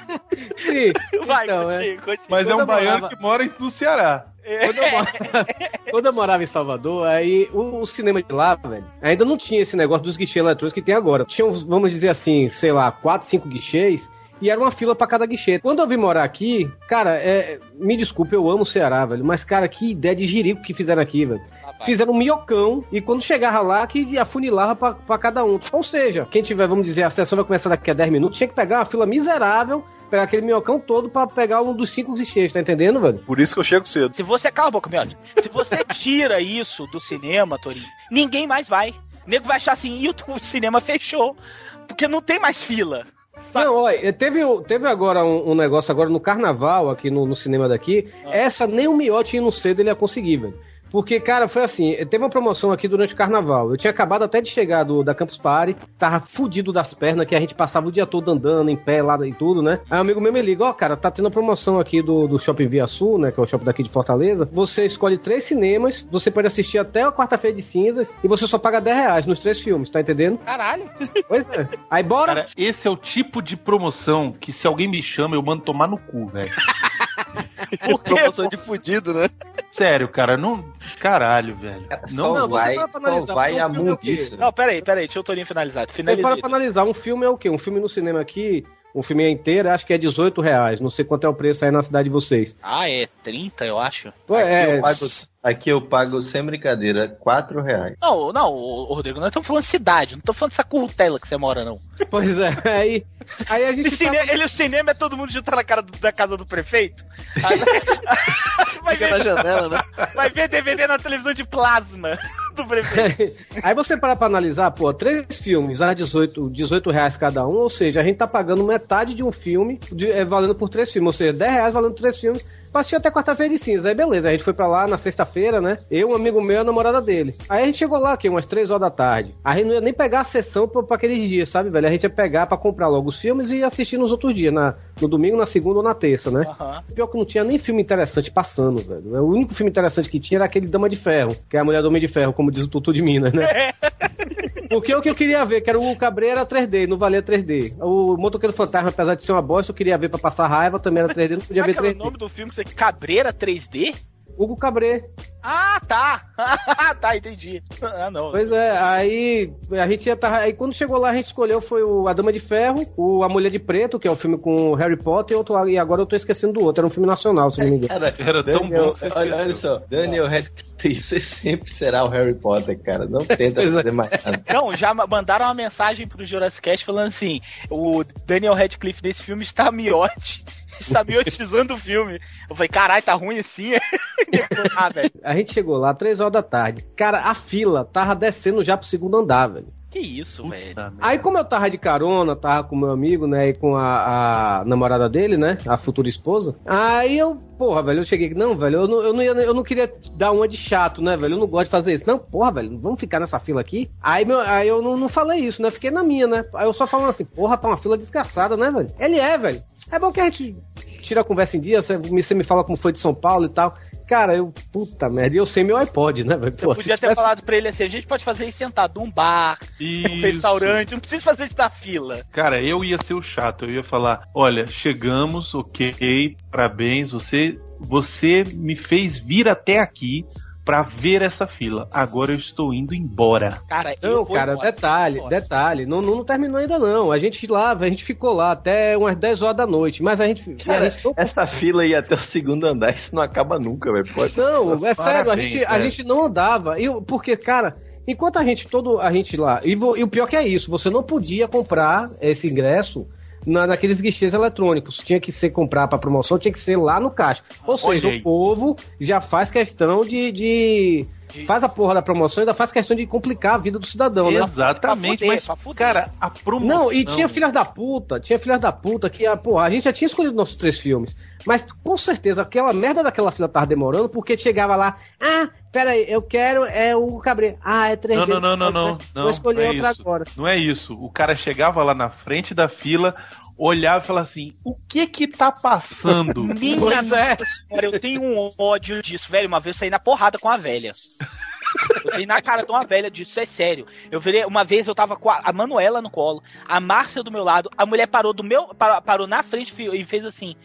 Sim, [laughs] Vai, então, é. continue, continue. Mas é Quando um eu baiano morava- que mora no Ceará. Quando eu, morava, [laughs] quando eu morava em Salvador, aí o, o cinema de lá, velho, ainda não tinha esse negócio dos guichês eletrônicos que tem agora. Tinha, uns, vamos dizer assim, sei lá, quatro, cinco guichês. E era uma fila pra cada guichê. Quando eu vim morar aqui, cara, é, me desculpe, eu amo o Ceará, velho. Mas, cara, que ideia de jirico que fizeram aqui, velho. Fizeram um miocão e quando chegava lá, que afunilava pra, pra cada um. Ou seja, quem tiver, vamos dizer, a sessão vai começar daqui a 10 minutos, tinha que pegar uma fila miserável, pegar aquele miocão todo pra pegar um dos cinco guichês, tá entendendo, velho? Por isso que eu chego cedo. Se você. Cala a boca, Miotti. Se você [laughs] tira isso do cinema, Torinho, ninguém mais vai. O nego vai achar assim, e o cinema fechou. Porque não tem mais fila. Não, olha, teve, teve agora um, um negócio agora no carnaval, aqui no, no cinema daqui. Essa nem o Miotti indo cedo ele ia conseguir, velho. Porque, cara, foi assim, teve uma promoção aqui durante o carnaval. Eu tinha acabado até de chegar do, da Campus Party, tava fudido das pernas, que a gente passava o dia todo andando em pé lá e tudo, né? Aí um amigo meu me liga, ó, cara, tá tendo a promoção aqui do, do Shopping Via Sul, né? Que é o shopping daqui de Fortaleza. Você escolhe três cinemas, você pode assistir até a quarta-feira de cinzas e você só paga 10 reais nos três filmes, tá entendendo? Caralho. Pois é. Aí bora. Cara, esse é o tipo de promoção que se alguém me chama, eu mando tomar no cu, velho. [laughs] [laughs] Por? Promoção de fudido, né? Sério, cara, não. Caralho, velho. Não, Não, você vai, para pra analisar, vai a um filme é. Não, peraí, peraí, deixa o Torinho finalizar. Você Finaliza para aí. pra analisar, um filme é o quê? Um filme no cinema aqui, um filme inteiro, acho que é 18 reais. Não sei quanto é o preço aí na cidade de vocês. Ah, é 30, eu acho. Pô, é, eu pago, aqui eu pago, sem brincadeira, 4 reais. Não, não, Rodrigo, nós estamos falando cidade, não tô falando dessa curtela que você mora, não. pois é. Aí, aí a [laughs] gente. Cine- tava- Ele, o cinema é todo mundo junto na cara do- da casa do prefeito. [laughs] Aí- [laughs] vai, Fica na ver, janela, né? vai ver DVD na televisão de plasma do prefeito. Aí você para pra analisar, pô, três filmes a 18, 18 reais cada um, ou seja, a gente tá pagando metade de um filme de- é, valendo por três filmes, ou seja, 10 reais valendo três filmes. Passei até quarta-feira de cinza. Aí beleza, a gente foi pra lá na sexta-feira, né? Eu, um amigo meu e a namorada dele. Aí a gente chegou lá, aqui, umas três horas da tarde. A gente não ia nem pegar a sessão pra, pra aqueles dias, sabe, velho? A gente ia pegar pra comprar logo os filmes e assistir nos outros dias, na, no domingo, na segunda ou na terça, né? Aham. Pior que não tinha nem filme interessante passando, velho. O único filme interessante que tinha era aquele Dama de Ferro, que é a mulher do Homem de Ferro, como diz o Tutu de Minas, né? [laughs] [laughs] Porque o que eu queria ver, que era o Cabreira 3D, não valia 3D. O Motoqueiro Fantasma, apesar de ser uma bosta, eu queria ver pra passar raiva, também era 3D, não podia ver que é o 3D. nome do filme que você Cabreira 3D? Hugo Cabré. Ah, tá. [laughs] tá, entendi. Ah, não. Pois é, aí a gente ia tá, aí quando chegou lá a gente escolheu foi o A Dama de Ferro, o A Mulher de Preto, que é o filme com o Harry Potter, e, outro, e agora eu tô esquecendo do outro, era um filme nacional, se não me engano. [laughs] Cara, Era tão Daniel, bom que você olha, olha só, Daniel Radcliffe você sempre será o Harry Potter, cara. Não [laughs] tenta fazer mais nada. Não, já ma- mandaram uma mensagem pro Jurassic Cast falando assim: o Daniel Radcliffe nesse filme está miote. Está miotizando o filme. Eu falei, caralho, tá ruim assim? Depois, [laughs] ah. A gente chegou lá, três horas da tarde. Cara, a fila tava descendo já pro segundo andar, velho. Que isso, velho. Aí, como eu tava de carona, tava com meu amigo, né, e com a, a namorada dele, né, a futura esposa, aí eu, porra, velho, eu cheguei, não, velho, eu não, eu, não ia, eu não queria dar uma de chato, né, velho, eu não gosto de fazer isso. Não, porra, velho, vamos ficar nessa fila aqui? Aí, meu, aí eu não, não falei isso, né, fiquei na minha, né, aí eu só falando assim, porra, tá uma fila desgraçada, né, velho? Ele é, velho. É bom que a gente tira a conversa em dia, você me, você me fala como foi de São Paulo e tal. Cara, eu, puta merda, e eu sei meu iPod, né, velho? Eu Pô, podia ter tivesse- falado pra ele assim: a gente pode fazer isso sentado num bar, num Isso. restaurante, não precisa fazer isso na fila. Cara, eu ia ser o chato, eu ia falar, olha, chegamos, ok, parabéns, você, você me fez vir até aqui pra ver essa fila. Agora eu estou indo embora. Cara, Não, cara, embora. detalhe, detalhe, não, não, não terminou ainda não. A gente lá, a gente ficou lá até umas 10 horas da noite, mas a gente. Cara, a gente não, essa fila ia até o segundo andar, isso não acaba nunca, velho. Pode- não, é sério, a gente, a gente não andava. E, eu- porque, cara, enquanto a gente, todo a gente lá. E, e o pior que é isso, você não podia comprar esse ingresso. Na, naqueles guichês eletrônicos, tinha que ser comprar para promoção, tinha que ser lá no caixa. Ou seja, o povo já faz questão de, de- faz a porra da promoção e ainda faz questão de complicar a vida do cidadão, né? Exatamente, Pra fuder, mas, cara, a promoção... Não, e tinha filhas da puta, tinha filhas da puta que, ah, porra, a gente já tinha escolhido nossos três filmes. Mas com certeza aquela merda daquela fila tava demorando porque chegava lá, ah, pera aí, eu quero é o Cabreiro. Ah, é 3D. Não, não, não, não, não. Vou não, escolher não é outra isso. agora. Não é isso. O cara chegava lá na frente da fila, olhava e falava assim: o que que tá passando? [laughs] Minha é. nossa senhora, eu tenho um ódio disso, velho. Uma vez eu saí na porrada com a velha. Eu dei na cara de uma velha disso, é sério. Eu virei, uma vez eu tava com a, a Manuela no colo, a Márcia do meu lado, a mulher parou do meu. Parou, parou na frente e fez assim.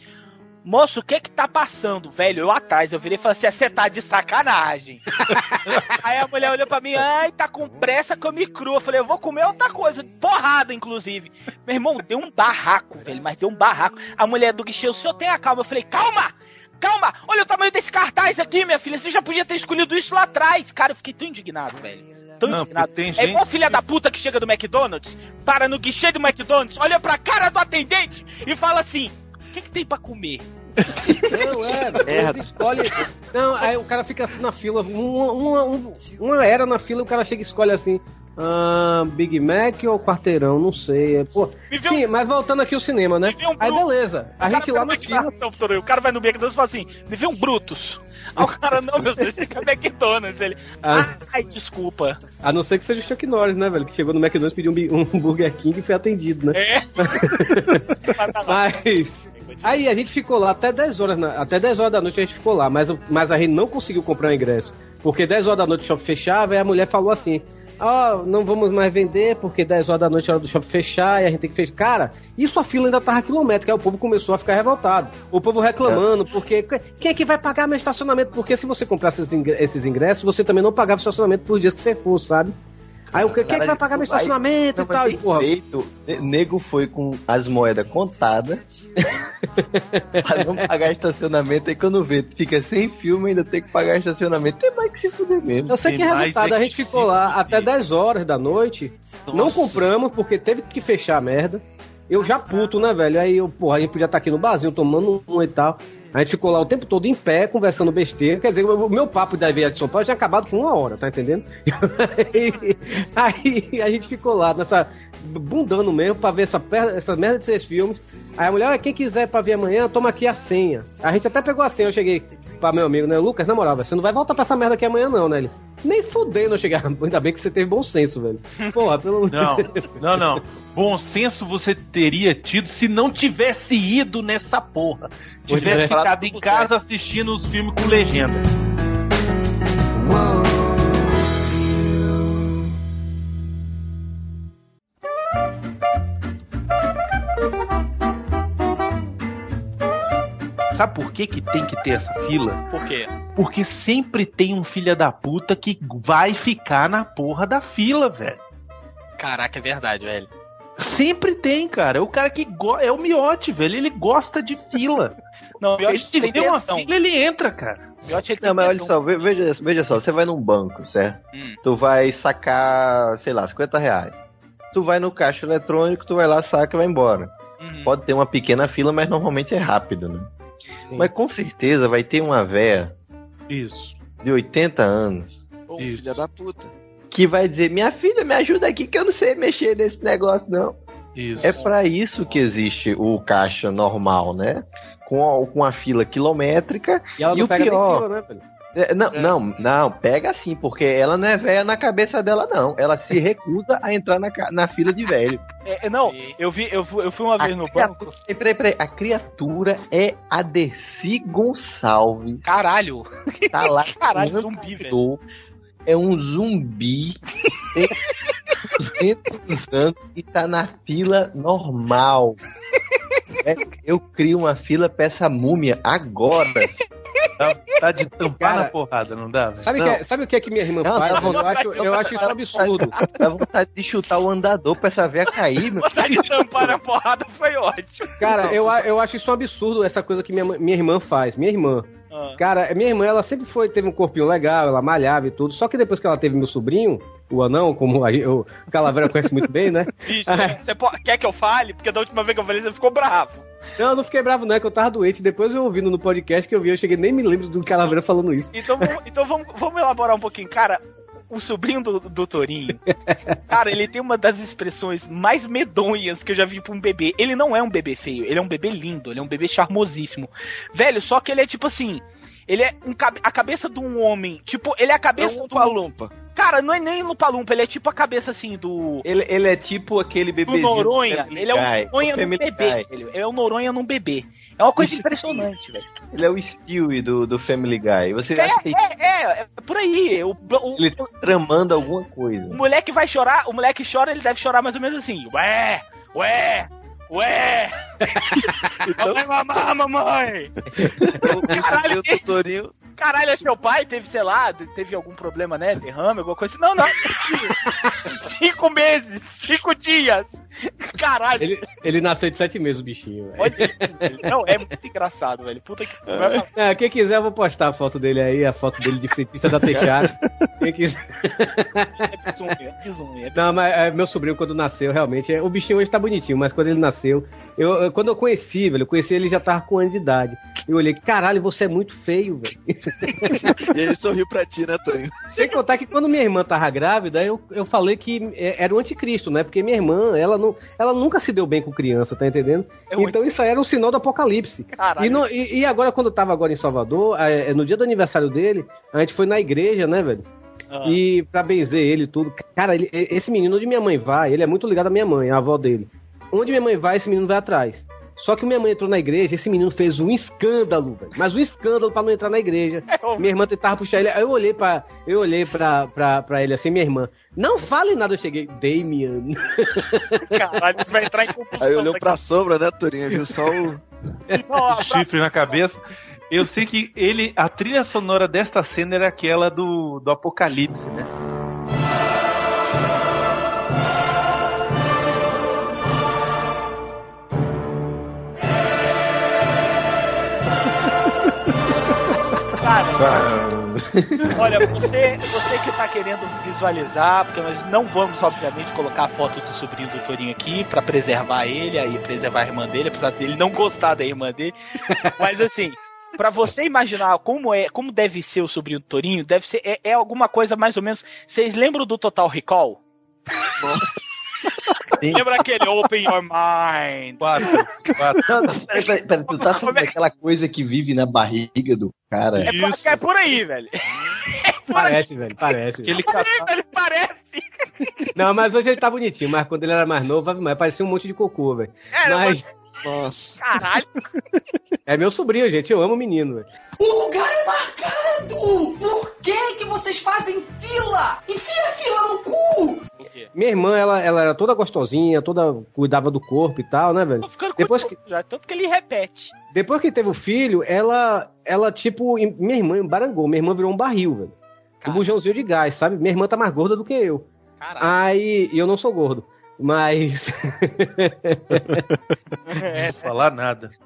Moço, o que que tá passando, velho? Eu atrás, eu virei e falei assim, você tá de sacanagem. [laughs] Aí a mulher olhou pra mim, ai, tá com pressa, come cru. Eu falei, eu vou comer outra coisa, porrada, inclusive. Meu irmão, deu um barraco, velho, mas deu um barraco. A mulher do guichê, o senhor tem a calma. Eu falei, calma! Calma! Olha o tamanho desse cartaz aqui, minha filha. Você já podia ter escolhido isso lá atrás. Cara, eu fiquei tão indignado, velho. Tão Não, indignado. tem É gente- igual filha da puta que chega do McDonald's, para no guichê do McDonald's, olha pra cara do atendente e fala assim: que, que tem pra comer? Não, é, [laughs] você escolhe. Não, aí o cara fica assim na fila, uma, uma, um- uma era na fila, o cara chega e escolhe assim. ah, Big Mac ou quarteirão, não sei. é, Pô, sim, mas voltando aqui ao cinema, né? Um Aí Brutus. beleza. A gente lá no fila. Doutor, O cara vai no McDonald's e fala assim: me vê um Brutus. Aí o cara, não, meu Deus, esse aqui é McDonald's. Ele, Ah. ai, desculpa. A não ser que seja o Chuck Norris, né, velho? Que chegou no McDonald's, pediu um, um Burger King e foi atendido, né? É. [laughs] Mas. Aí a gente ficou lá até 10 horas, na- até 10 horas da noite a gente ficou lá, mas, mas a gente não conseguiu comprar o ingresso. Porque 10 horas da noite o shopping fechava e a mulher falou assim: Ó, não vamos mais vender porque 10 horas da noite é hora do shopping fechar e a gente tem que fechar. Cara, isso a fila ainda tava quilométrica, aí o povo começou a ficar revoltado. O povo reclamando, porque quem é que vai pagar meu estacionamento? Porque se você comprasse esses ingressos, você também não pagava estacionamento por dias que você for, sabe? Aí o que, quem é que vai pagar meu estacionamento Não, e tal? E, porra, feito. Ne- Nego foi com as moedas contadas [laughs] pra não pagar estacionamento. Aí quando vê, fica sem filme ainda tem que pagar estacionamento. Tem mais que se fuder mesmo. Eu sei que Tem resultado, é a que gente ficou lá fuder. até 10 horas da noite, não Nossa. compramos porque teve que fechar a merda. Eu já puto, né, velho? Aí eu, porra, a gente podia estar aqui no barzinho tomando um e tal. A gente ficou lá o tempo todo em pé, conversando besteira. Quer dizer, o meu papo da Via de São Paulo tinha acabado com uma hora, tá entendendo? [laughs] aí, a gente ficou lá nessa. bundando mesmo pra ver essa, essa merda de seis filmes. Aí a mulher, "Olha, quem quiser pra ver amanhã, toma aqui a senha. A gente até pegou a senha, eu cheguei pra meu amigo, né? Lucas, na moral, você não vai voltar pra essa merda aqui amanhã, não, né? Ele, nem fudendo eu chegar. [laughs] Ainda bem que você teve bom senso, velho. Porra, pelo Não, não, não. Bom senso você teria tido se não tivesse ido nessa porra. Pois Tivesse é. ficado em casa assistindo os filmes com legenda. Sabe por que, que tem que ter essa fila? Por quê? Porque sempre tem um filho da puta que vai ficar na porra da fila, velho. Caraca, é verdade, velho. Sempre tem, cara. É o cara que go- é o miote, velho. Ele gosta de fila. [laughs] Não, o miote ele tem uma fila, ele entra, cara. O miote ele Não, tem mas olha só, ve- veja, veja só, você vai num banco, certo? Hum. Tu vai sacar, sei lá, 50 reais. Tu vai no caixa eletrônico, tu vai lá, saca e vai embora. Uhum. Pode ter uma pequena fila, mas normalmente é rápido, né? Mas com certeza vai ter uma véia Isso. de 80 anos Ô, Isso. filha da puta. que vai dizer: Minha filha, me ajuda aqui que eu não sei mexer nesse negócio, não. Isso. É pra isso que existe o caixa normal, né? Com a, com a fila quilométrica. E ela e não o pega nem pior, fila, né, velho? É, não, não, não, pega sim, porque ela não é velha na cabeça dela, não. Ela se [laughs] recusa a entrar na, na fila de velho. É, é, não, eu vi, eu fui, eu fui uma vez no banco. Peraí, peraí, peraí. A criatura é a Desi Gonçalves. Caralho! Tá lá. [laughs] Caralho, zumbi, velho. É um zumbi. Tem 200 anos e tá na fila normal. É, eu crio uma fila pra essa múmia agora. Dá, dá de tampar Cara, na porrada, não dá? Sabe, Não. que é- sabe o que é que minha irmã Não, faz? velho? Eu acho, eu acho isso um absurdo. Dá vontade de chutar o andador pra essa véia cair, meu. De tampar a porrada foi ótimo. Cara, eu, eu acho isso um absurdo, essa coisa que minha, minha irmã faz. Minha irmã. Ah. Cara, minha irmã, ela sempre foi, teve um corpinho legal, ela malhava e tudo. Só que depois que ela teve meu sobrinho, o anão, como a, o Calavera conhece muito bem, né? [laughs] Bicho, você po- quer que eu fale? Porque da última vez que eu falei, você ficou bravo. Não, eu não fiquei bravo, não, é que eu tava doente. Depois eu ouvindo no podcast que eu vi, eu cheguei nem me lembro do Calavera falando isso. Então, então vamos, vamos elaborar um pouquinho. Cara, o sobrinho do, do Torinho, cara, ele tem uma das expressões mais medonhas que eu já vi pra um bebê. Ele não é um bebê feio, ele é um bebê lindo, ele é um bebê charmosíssimo. Velho, só que ele é tipo assim. Ele é um cabe- a cabeça de um homem. Tipo, ele é a cabeça É um do. palumpa. Cara, não é nem no palumpa, ele é tipo a cabeça assim do. Ele, ele é tipo aquele Do bebezinho. Noronha. do Ele é um Noronha num bebê. Ele é um Noronha num bebê. É uma coisa impressionante, velho. Ele é o Stewie do, do Family Guy. Você É, acha que é, é, é por aí. O, o, ele tá tramando alguma coisa? O moleque vai chorar, o moleque chora, ele deve chorar mais ou menos assim. Ué, ué, ué. Então, Vai mamar, mamãe. [laughs] o Caralho, do Torinho. Caralho, é seu pai? Teve, sei lá, teve algum problema, né? Derrame, alguma coisa assim. Não, não. cinco meses, cinco dias. Caralho. Ele, ele nasceu de sete meses, o bichinho. velho. Não, é muito engraçado, velho. Puta que. Vai- É, quem quiser, eu vou postar a foto dele aí, a foto dele de frentista da Teixeira. Quem quiser. É bizonho, é bizonho, é Não, mas é, meu sobrinho, quando nasceu, realmente, é, o bichinho hoje tá bonitinho, mas quando ele nasceu, eu, eu- quando eu conheci, velho, eu conheci ele já tava com um ano de idade. Eu olhei, caralho, você é muito feio, velho. E ele sorriu pra ti, né, Torinho? Sem contar que quando minha irmã tava grávida, eu, eu falei que é, era o anticristo, né? Porque minha irmã, ela, não, ela nunca se deu bem com criança, tá entendendo? É então isso aí era um sinal do apocalipse. Caralho. E, no- e- e agora, quando eu tava agora em Salvador, é, no dia do aniversário dele, a gente foi na igreja, né, velho? Ah. E pra benzer ele e tudo. Cara, ele- esse menino onde minha mãe vai, ele é muito ligado à minha mãe, à avó dele. Onde minha mãe vai, esse menino vai atrás. Só que minha mãe entrou na igreja, esse menino fez um escândalo, velho. Mas um escândalo pra não entrar na igreja. Minha irmã tentava puxar ele. Aí eu olhei pra, eu olhei pra, pra, pra ele assim, minha irmã. Não fale nada, eu cheguei. Damian. [laughs] Caralho, isso vai entrar em compulsão. Aí olhou daqui pra sombra, né, Torinho? Viu só o. Não, [laughs] chifre na cabeça. Eu sei que ele, a trilha sonora desta cena era aquela do, do Apocalipse, né? Olha, você, você que tá querendo visualizar, porque nós não vamos, obviamente, colocar a foto do sobrinho do Torinho aqui pra preservar ele, aí preservar a irmã dele, apesar dele não gostar da irmã dele. Mas assim, pra você imaginar como é, como deve ser o sobrinho do Torinho, deve ser é, é alguma coisa mais ou menos. Vocês lembram do Total Recall? Lembra aquele Open Your Mind? Quatro, Não, não, peraí, peraí, peraí, tu tá falando daquela coisa que vive na barriga do cara. É por, é por aí, velho. Parece, velho, parece. Ele Ele parece. Não, mas hoje ele tá bonitinho, mas quando ele era mais novo, Maria, parecia um monte de cocô, velho. É, mas Nossa. Caralho. é meu sobrinho, gente, eu amo o menino, velho. O lugar é marcado! Por que que vocês fazem fila? Enfia a fila no cu! Minha irmã, ela, ela era toda gostosinha, toda cuidava do corpo e tal, né, velho? Depois que, Já, tanto que ele repete. depois que teve o filho, ela, ela tipo, em- minha irmã embarangou. Minha irmã virou um barril, velho. Um bujãozinho de gás, sabe? Minha irmã tá mais gorda do que eu. Aí, e eu não sou gordo. Mas. Não vou falar nada. [laughs]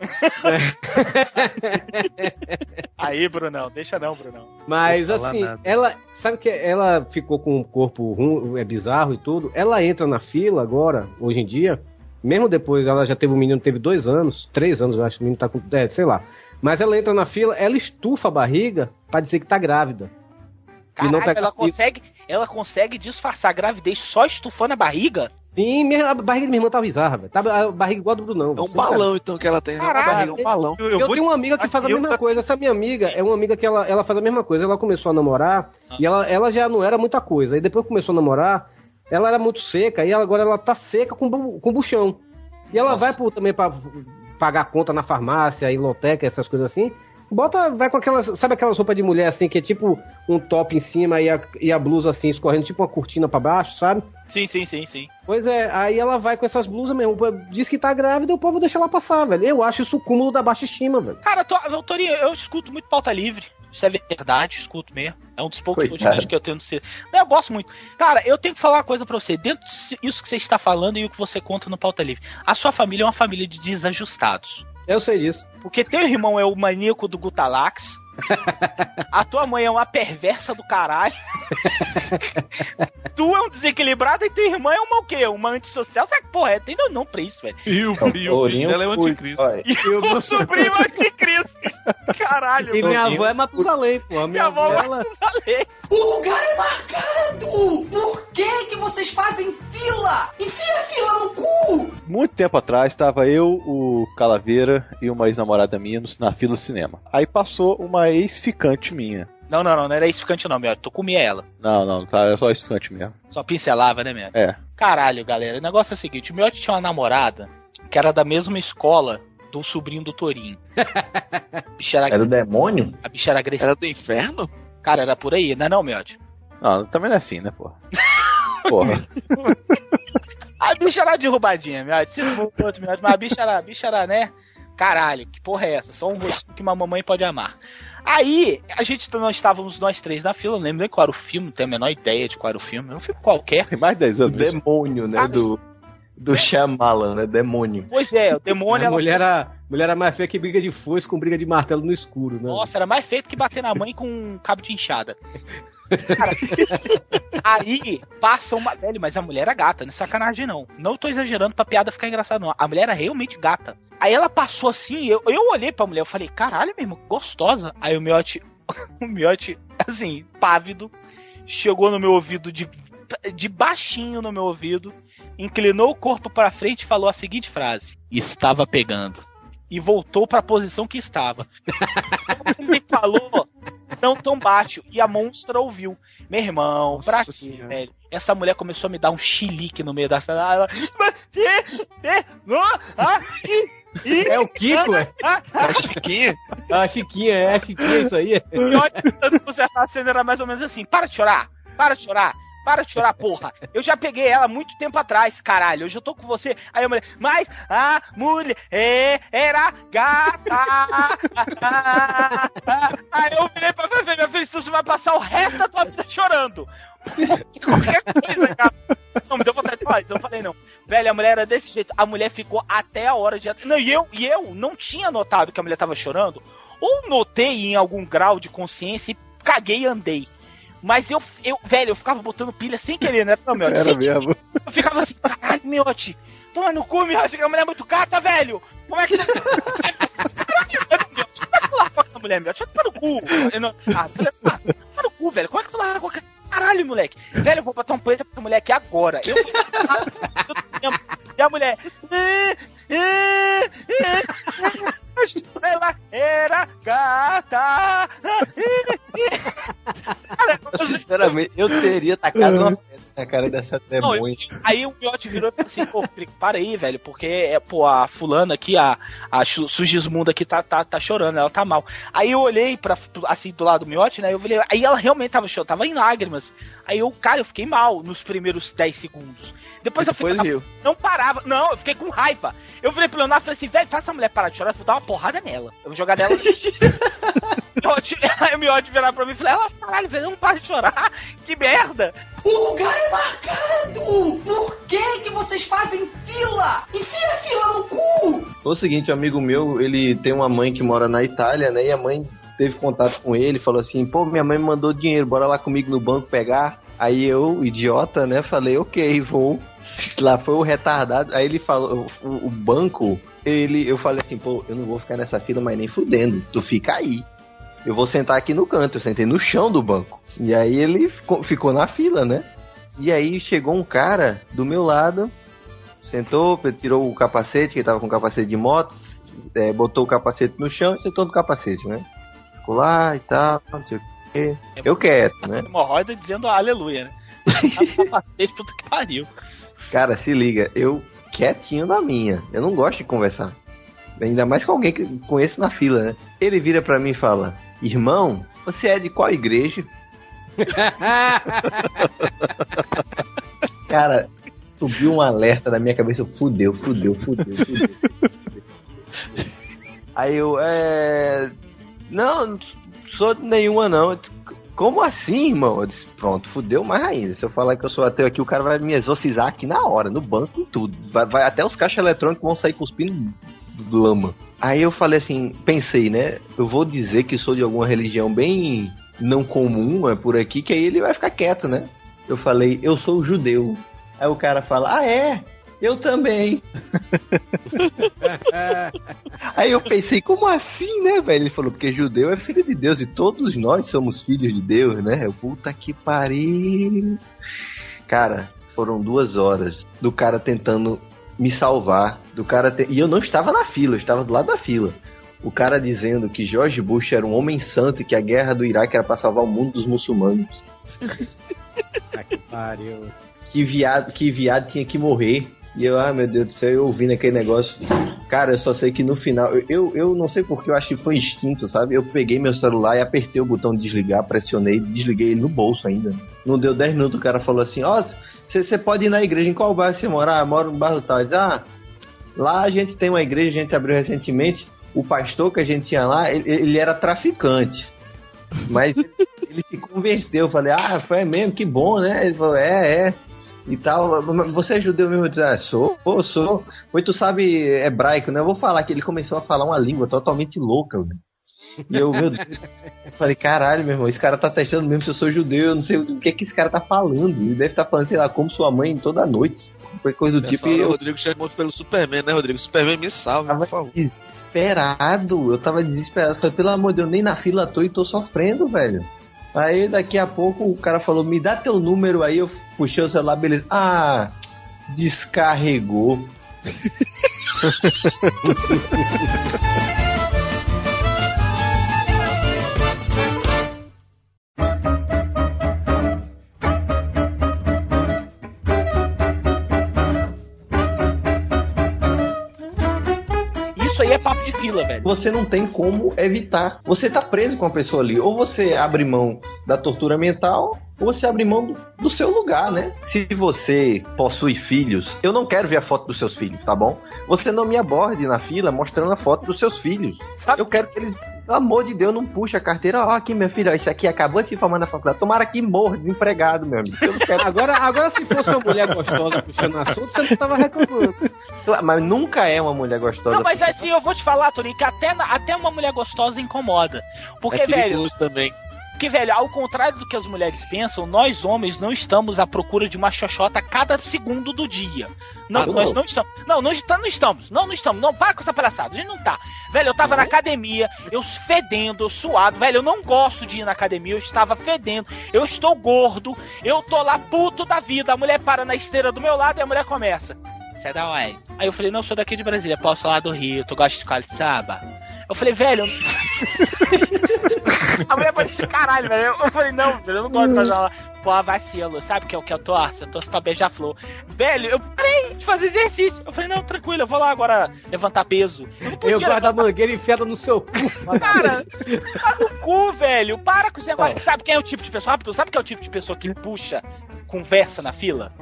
Aí, Brunão, deixa não, Brunão. Mas assim, nada. ela. Sabe que ela ficou com um corpo rum, é bizarro e tudo. Ela entra na fila agora, hoje em dia. Mesmo depois, ela já teve um menino, teve dois anos, três anos, eu acho. O menino tá com. É, sei lá. Mas ela entra na fila, ela estufa a barriga pra dizer que tá grávida. e não pega ela consegue, ela consegue disfarçar a gravidez só estufando a barriga? Sim, minha- a barriga da minha irmã tá bizarra, velho. Tá a barriga igual a do Brunão. É um balão, então, que ela tem. Não é uma barriga, é um balão. Eu, tenho uma amiga que faz a eu- mesma coisa. Essa minha amiga é uma amiga que ela, ela faz a mesma coisa. Ela começou a namorar e ela, ela já não era muita coisa. Aí depois que começou a namorar, ela era muito seca e ela- agora ela tá seca com, com buchão. E ela vai pro, também pra pagar conta na farmácia, em loteca, essas coisas assim. Bota, vai com aquelas, sabe aquelas roupas de mulher assim, que é tipo um top em cima e a, e a blusa assim, escorrendo, tipo uma cortina pra baixo, sabe? Sim, sim, sim, sim. Pois é, aí ela vai com essas blusas mesmo. Diz que tá grávida e o povo deixa ela passar, velho. Eu acho isso o cúmulo da baixa estima, velho. Cara, tô, eu, Torinho, eu escuto muito pauta livre. Isso é verdade, escuto mesmo. É um dos poucos podcasts que eu tenho no ser. Eu gosto muito. Cara, eu tenho que falar uma coisa pra você. Dentro disso que você está falando e o que você conta no pauta livre. A sua família é uma família de desajustados. Eu sei disso. Porque teu irmão é o maníaco do Gutalax. A tua mãe é uma perversa do caralho. tu é um desequilibrado e tua irmã é uma o quê? Uma antissocial? Sabe que porra é? Tem não, não pra isso, velho. E o, e o filho dela é o anticristo. E o meu sobrinho é anticristo. Caralho, E minha avó é Matusalém, pô. A minha Minha avó é. Matusalém. O lugar é marcado! Por que que vocês fazem fila? Enfia a fila no cu! Muito tempo atrás, estava eu, o Calaveira e uma ex-namorada minha na fila do cinema. Aí passou uma ex-ficante minha. Não, não, não, não era isso ficante não, meu. Tu comia ela. Não, não, tá, é só ex-ficante mesmo. Só pincelava, né, meu? É. Caralho, galera. O negócio é o seguinte: o Miotti tinha uma namorada que era da mesma escola do sobrinho do Torinho. [laughs] Era, Era o demônio? a bicha era agressiva. Era do inferno? Cara, era por aí, não é não, Miotti? Não, também não é assim, né, porra? Porra. [laughs] A bicha era derrubadinha, Miotti. Se for outro, Miotti, mas a bicha era, a bicha era, né? Caralho, que porra é essa? Só um rostinho que uma mamãe pode amar. Aí, a gente nós estávamos nós três na fila, não lembro nem qual era o filme, não tenho a menor ideia de qual era o filme, era um filme qualquer. Tem mais de 10 O anos. isso. demônio, né? Ah, Do, do Shyamalan, né? Demônio. Pois é, o demônio A ela mulher era, mulher era mais feia que briga de foice com briga de martelo no escuro, né? Nossa, era mais feito que bater na mãe com um cabo de enxada. Cara, aí passa uma. Velho, mas a mulher era gata, não é sacanagem não. Não tô exagerando pra piada ficar engraçada, não. A mulher era realmente gata. Aí ela passou assim, eu, eu olhei pra mulher, eu falei, caralho, meu irmão, gostosa. Aí o miote, [laughs] o miote, assim, pávido, chegou no meu ouvido de, de baixinho no meu ouvido, inclinou o corpo pra frente e falou a seguinte frase: Estava pegando. E voltou pra posição que estava. [laughs] Ele me falou não tão baixo. E a monstra ouviu. Meu irmão, pra Nossa quê, Senhora. velho? Essa mulher começou a me dar um chilique no meio da sala. Ela? Ah, É o Kiko, é? Ah, ah, A Chiquinha? A Chiquinha, é a Chiquinha, isso aí. E olha, tentando consertar a cena era mais ou menos assim: para de chorar, para de chorar. Para de chorar, porra. Eu já peguei ela muito tempo atrás, caralho. Eu já tô com você. Aí a mulher, mas a mulher era gata. Aí eu virei pra ver, minha filha, você vai passar o resto da tua vida chorando. Qualquer coisa, cara. Não, me deu vontade de falar isso. Eu falei, não. Velho, a mulher era desse jeito. A mulher ficou até a hora de. Não, e eu, e eu não tinha notado que a mulher tava chorando. Ou notei em algum grau de consciência e caguei e andei. Mas eu, eu, velho, eu ficava botando pilha sem querer, né? Meu, Era sem querer. mesmo. Eu ficava assim, caralho, miote. Toma no cu, miote, que a mulher é muito gata, velho. Como é que. É largou essa mulher? Vai tomar no cu. Eu não- Ah, mulher, ah, no cu, velho. Como é que tu largou aquela- Caralho, moleque. Velho, eu vou botar um punheta pra mulher aqui agora. Eu fui. [laughs] E a mulher. "Eh, eh, eh, Ela era gata. Sinceramente, eu teria tacado uma. A cara dessa [laughs] Não, demônio. eu- aí o Miotti virou e falou assim, pô, para aí, velho, porque, é, pô, a fulana aqui, a, a Su- Sugismunda aqui tá, tá, tá chorando, ela tá mal. Aí eu olhei pra, assim, do lado do Miotti, né, eu falei, aí ela realmente tava chorando, tava em lágrimas. Aí eu, cara, eu fiquei mal nos primeiros 10 segundos. Depois eu Depois fiquei, riu. não parava, não, eu fiquei com raiva. Eu falei pro Leonardo, falei assim, velho, faz essa mulher parar de chorar, eu vou dar uma porrada nela. Eu vou jogar nela. [laughs] [laughs] Miotti- [laughs] Aí o Miotti virar pra mim e falou, ela, caralho, velho, não para de chorar, [laughs] que merda. O lugar é marcado! Por que que vocês fazem fila? Enfia a fila no cu! Foi o seguinte, um amigo meu, ele tem uma mãe que mora na Itália, né? E a mãe teve contato com ele, falou assim, pô, minha mãe me mandou dinheiro, bora lá comigo no banco pegar. Aí eu, idiota, né, falei, ok, vou. Lá foi o retardado. Aí ele falou, o, o banco, ele, eu falei assim, pô, eu não vou ficar nessa fila, mas nem fudendo. Tu fica aí. Eu vou sentar aqui no canto, eu sentei no chão do banco. E aí ele ficou, ficou na fila, né? E aí chegou um cara do meu lado, sentou, tirou o capacete, que ele tava com capacete de moto, é, botou o capacete no chão e sentou no capacete, né? Ficou lá e tal, não sei o quê. Eu quieto, né? Hemorroida dizendo aleluia, né? [laughs] Capacete, puta que pariu. Cara, se liga, eu quietinho na minha. Eu não gosto de conversar. Ainda mais com alguém que conheço na fila, né? Ele vira pra mim e fala: Irmão, você é de qual igreja? [laughs] Cara, subiu um alerta na minha cabeça. eu, Fudeu, fudeu, fudeu, fudeu. Aí eu, é. Não, não sou de nenhuma não. Como assim, irmão? Eu disse, pronto, fudeu mais ainda. Se eu falar que eu sou ateu aqui, o cara vai me exorcizar aqui na hora, no banco e tudo. Vai, vai- até os caixas eletrônicos vão sair cuspindo lama. Aí eu falei assim, pensei, né? Eu vou dizer que sou de alguma religião bem não comum é por aqui, que aí ele vai ficar quieto, né? Eu falei, eu sou judeu. Aí o cara fala, ah é? Eu também. [laughs] Aí eu pensei, como assim, né, velho? Ele falou, porque judeu é filho de Deus e todos nós somos filhos de Deus, né? Eu, puta que pariu. Cara, foram duas horas do cara tentando me salvar, do cara te- e eu não estava na fila, eu estava do lado da fila. O cara dizendo que George Bush era um homem santo e que a guerra do Iraque era para salvar o mundo dos muçulmanos. [laughs] que pariu. Que viado, que viado tinha que morrer. E eu, ah, meu Deus do céu, eu ouvindo aquele negócio. Cara, eu só sei que no final, eu, eu, não sei porque eu acho que foi instinto, sabe? Eu peguei meu celular e apertei o botão de desligar, pressionei, desliguei ele no bolso ainda. Não deu 10 minutos, o cara falou assim: Ó, você pode ir na igreja, em qual bairro você mora? Ah, moro no bairro tal. Ah, lá a gente tem uma igreja, a gente abriu recentemente. O pastor que a gente tinha lá, ele, ele era traficante. Mas ele, ele se converteu. Eu falei, ah, foi mesmo, que bom, né? Ele falou, é, é. E tal. Você é judeu mesmo? Eu disse, ah, sou, pô, sou. Pois tu sabe hebraico, né? Eu vou falar que ele começou a falar uma língua totalmente louca, velho. E eu, meu Deus, eu falei, caralho, meu irmão, esse cara tá testando mesmo se eu sou judeu, eu não sei o que é que esse cara tá falando. Ele deve estar falando, sei lá, como sua mãe toda noite. Qualquer coisa do Nessa tipo. hora E o eu Rodrigo chamou pelo Superman, né, Rodrigo? Superman me salva, por favor. desesperado, eu tava desesperado. Falei, pelo amor de Deus, nem na fila tô e tô sofrendo, velho. Aí daqui a pouco o cara falou, me dá teu número aí, eu puxei o celular, beleza. Ah, descarregou. [laughs] velho. Você não tem como evitar. Você tá preso com a pessoa ali. Ou você abre mão da tortura mental, ou você abre mão do, do seu lugar, né? Se você possui filhos, eu não quero ver a foto dos seus filhos, tá bom? Você não me aborde na fila mostrando a foto dos seus filhos. Eu quero que eles, pelo amor de Deus, não puxe a carteira. Ó, aqui, minha filha, ó, esse aqui acabou de se formar na faculdade. Tomara que morra desempregado, meu amigo. Eu não quero... Agora, agora, se fosse uma mulher gostosa puxando assunto, você não tava reclamando. Mas nunca é uma mulher gostosa. Não, mas assim, eu vou te falar, Toninho, que até, até uma mulher gostosa incomoda. Porque, é velho. também. Porque, velho, ao contrário do que as mulheres pensam, nós homens não estamos à procura de uma xoxota a cada segundo do dia. Não, Ah, nós não? não estamos. Não, não, está- não estamos. Não, não estamos. Não, para com essa palhaçada. A gente não tá. Velho, eu tava na academia, eu fedendo, eu suado. Velho, eu não gosto de ir na academia, eu estava fedendo. Eu estou gordo, eu tô lá puto da vida. A mulher para na esteira do meu lado e a mulher começa. Você é da onde? Aí eu falei, não, eu sou daqui de Brasília, posso falar do Rio, tu gosta de escola de samba? Eu falei, velho, [laughs] A mulher parecia caralho, velho. Eu, eu falei, não, velho, eu não gosto de fazer ela. Pô, vacilo, sabe que é o que eu torço? Eu torço pra beija-flor. Velho, eu parei de fazer exercício. Eu falei, não, tranquilo, eu vou lá agora levantar peso. Eu não podia Eu guardo a levantar mangueira enfiada no seu cu. [laughs] Cara, tá no cu, velho. Para com esse negócio. Sabe quem é o tipo de pessoa? Rápido, sabe quem é o tipo de pessoa que puxa conversa na fila?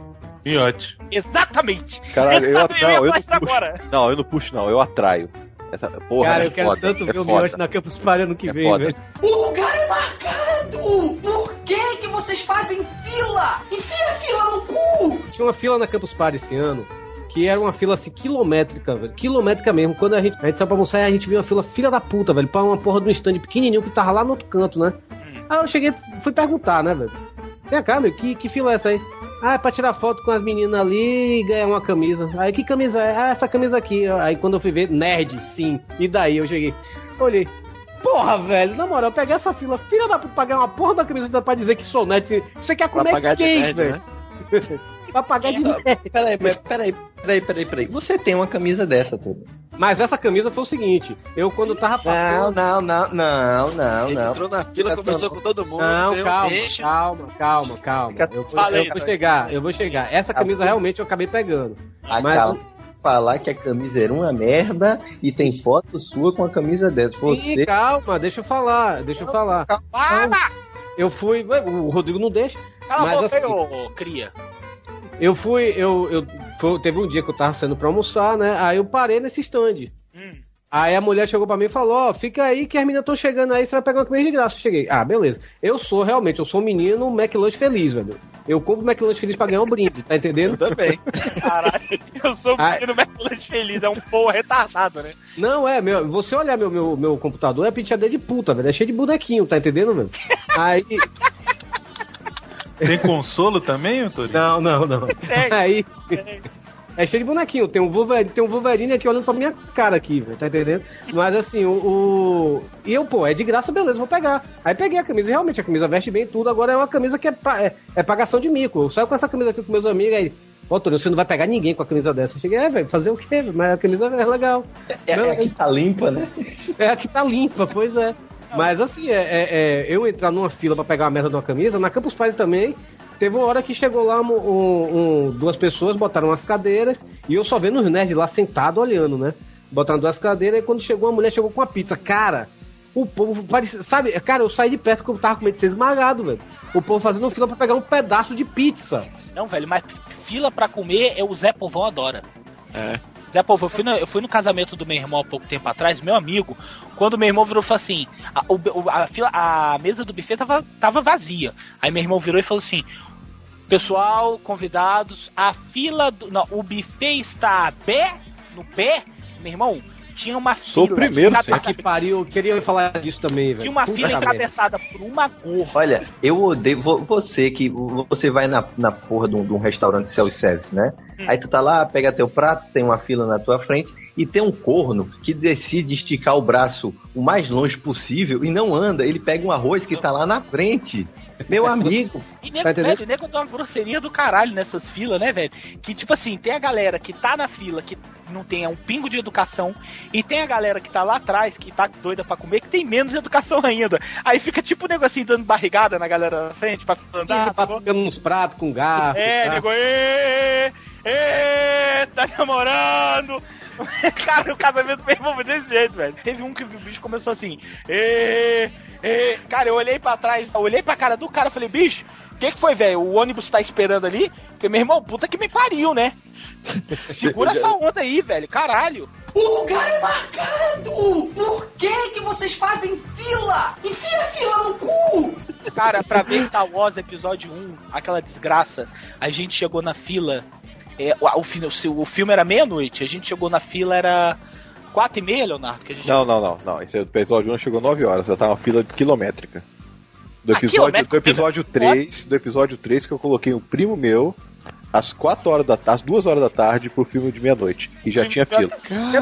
Miote. Exatamente. Caralho, eu, Exato, não, ia eu não puxo. agora. Não, eu não puxo, não, eu atraio. Essa, porra, Cara, é eu quero foda, tanto é ver o. Miote na Campus Party ano que É vem, foda. velho. O lugar é marcado! Por que que vocês fazem fila? Enfia a fila no cu! Tinha uma fila na Campus Party esse ano. Que era uma fila assim, quilométrica, velho. Quilométrica mesmo. Quando a gente, a gente saiu pra almoçar, a gente viu uma fila filha da puta, velho. Pra uma porra de um stand pequenininho que tava lá no outro canto, né? Aí eu cheguei, fui perguntar, né, velho? Vem cá, meu, que, que fila é essa aí? Ah, é pra tirar foto com as meninas ali e ganhar uma camisa. Aí, que camisa é? Ah, essa camisa aqui. Aí quando eu fui ver, nerd, sim. E daí eu cheguei, olhei. Porra, velho, na moral, eu peguei essa fila, filha da puta, pagar uma porra da camisa pra dizer que sou nerd. Você quer Pra comer quem, nerd, velho? né? [laughs] pra pagar de nerd. Peraí, peraí, peraí, peraí, peraí, peraí. Você tem uma camisa dessa, tudo. Mas essa camisa foi o seguinte, eu quando tava Não, passando... não, não, não, não, Ele não. entrou na fila, conversou com todo mundo. Não, calma, beijo. calma, calma, calma. Eu, vou- Falei, eu vou chegar, eu vou chegar. Essa camisa realmente eu acabei pegando. Mas Acaba de falar que a camisa era uma merda e tem foto sua com a camisa dessa. Ih, Você. calma, deixa eu falar, deixa eu falar. Para! Eu fui, o Rodrigo não deixa. Cala a mas boca aí, assim, ô cria. eu fui, eu, eu foi- teve um dia que eu tava saindo pra almoçar, né? Aí eu parei nesse stand. Aí a mulher chegou pra mim e falou: Ó, fica aí que as meninas estão chegando aí, você vai pegar uma comida de graça. Eu cheguei, ah, beleza. Eu sou realmente, eu sou um menino McLanche feliz, velho. Eu compro McLanche feliz pra ganhar um brinde, tá entendendo? Eu também. [laughs] Caralho, eu sou um menino McLanche feliz, é um porra retardado, né? Não, é, meu, você olhar meu, meu, meu computador é penteadeira de puta, velho. É cheio de bonequinho, tá entendendo, meu? Aí. Tem consolo também, Antônio? Não, não, não. Aí. É cheio de bonequinho. Tem um Wolverine, tem um Wolverine aqui olhando pra minha cara aqui, velho. Tá entendendo? Mas assim, o, o- E eu, pô, é de graça, beleza, vou pegar. Aí peguei a camisa, e realmente, a camisa veste bem tudo. Agora é uma camisa que é, pa- é, é pagação de mico. Eu saio com essa camisa aqui com meus amigos aí. Ô, Antônio, você não vai pegar ninguém com a camisa dessa. Eu cheguei, é, velho, fazer o quê? Mas a camisa é legal. É, Não, é a que tá limpa, né? É a que tá limpa, pois é. Mas assim, é, é- é, eu entrar numa fila pra pegar a merda de uma camisa, na Campus Party também, teve uma hora que chegou lá um- um- duas pessoas, botaram umas cadeiras, e eu só vendo os nerds lá sentados olhando, né? Botaram duas cadeiras, e quando chegou, a mulher chegou com uma pizza. Cara, o povo parecia. Sabe, cara, eu saí de perto que eu tava com medo de ser esmagado, velho. O povo fazendo fila pra pegar um pedaço de pizza. Não, velho, mas fila pra comer é o Zé Povão adora. É. Zé Povão, eu fui, no, eu fui no casamento do meu irmão há pouco tempo atrás, meu amigo, quando meu irmão virou e falou assim, a, a, a mesa do buffet tava, tava vazia. Aí meu irmão virou e falou assim, pessoal, convidados, a fila do. Não, o buffet está a pé, no pé, meu irmão, tinha uma fila. Sou o primeiro, encabeçada- Que pariu, eu queria falar disso também, velho. Tinha uma Puta fila merda. encabeçada por uma gorra. Olha, eu odeio vo- você que você vai na, na porra de um, de um restaurante self-service, né? Aí tu tá lá, pega teu prato, tem uma fila na tua frente e tem um corno que decide esticar o braço o mais longe possível e não anda. Ele pega um arroz que tá lá na frente. Meu [laughs] amigo. E nego, Tá velho, nego tem uma grosseria do caralho nessas filas, né, velho? Que tipo assim, tem a galera que tá na fila, que não tem um pingo de educação, e tem a galera que tá lá atrás, que tá doida pra comer, que tem menos educação ainda. Aí fica tipo o nego assim, dando barrigada na galera na frente pra andar. Tá pegando uns pratos com garfo. É, tá? nego, ê, ê, tá namorando. [laughs] Cara, o casamento do meu irmão foi desse jeito, velho. Teve um que o bicho começou assim, ê, ê. Cara, eu olhei pra trás, eu olhei pra cara do cara e falei, bicho, o que, que foi, velho? O ônibus tá esperando ali? Porque, meu irmão, puta que me pariu, né? [laughs] Segura essa onda aí, velho, caralho. O lugar é marcado! Por que que vocês fazem fila? Enfia a fila no cu! Cara, pra ver Star Wars Episódio 1, aquela desgraça, a gente chegou na fila. É, o, o, o, filme era meia-noite, a gente chegou na fila, era quatro e meia, Leonardo? Que a gente Não, não, não, não. Esse episódio 1 chegou 9 horas, já tá uma fila quilométrica. Do Ah, episódio, do episódio 3, do episódio 3 que eu coloquei um primo meu às 4 horas da tarde, às 2 horas da tarde pro filme de meia-noite. E já tinha fila.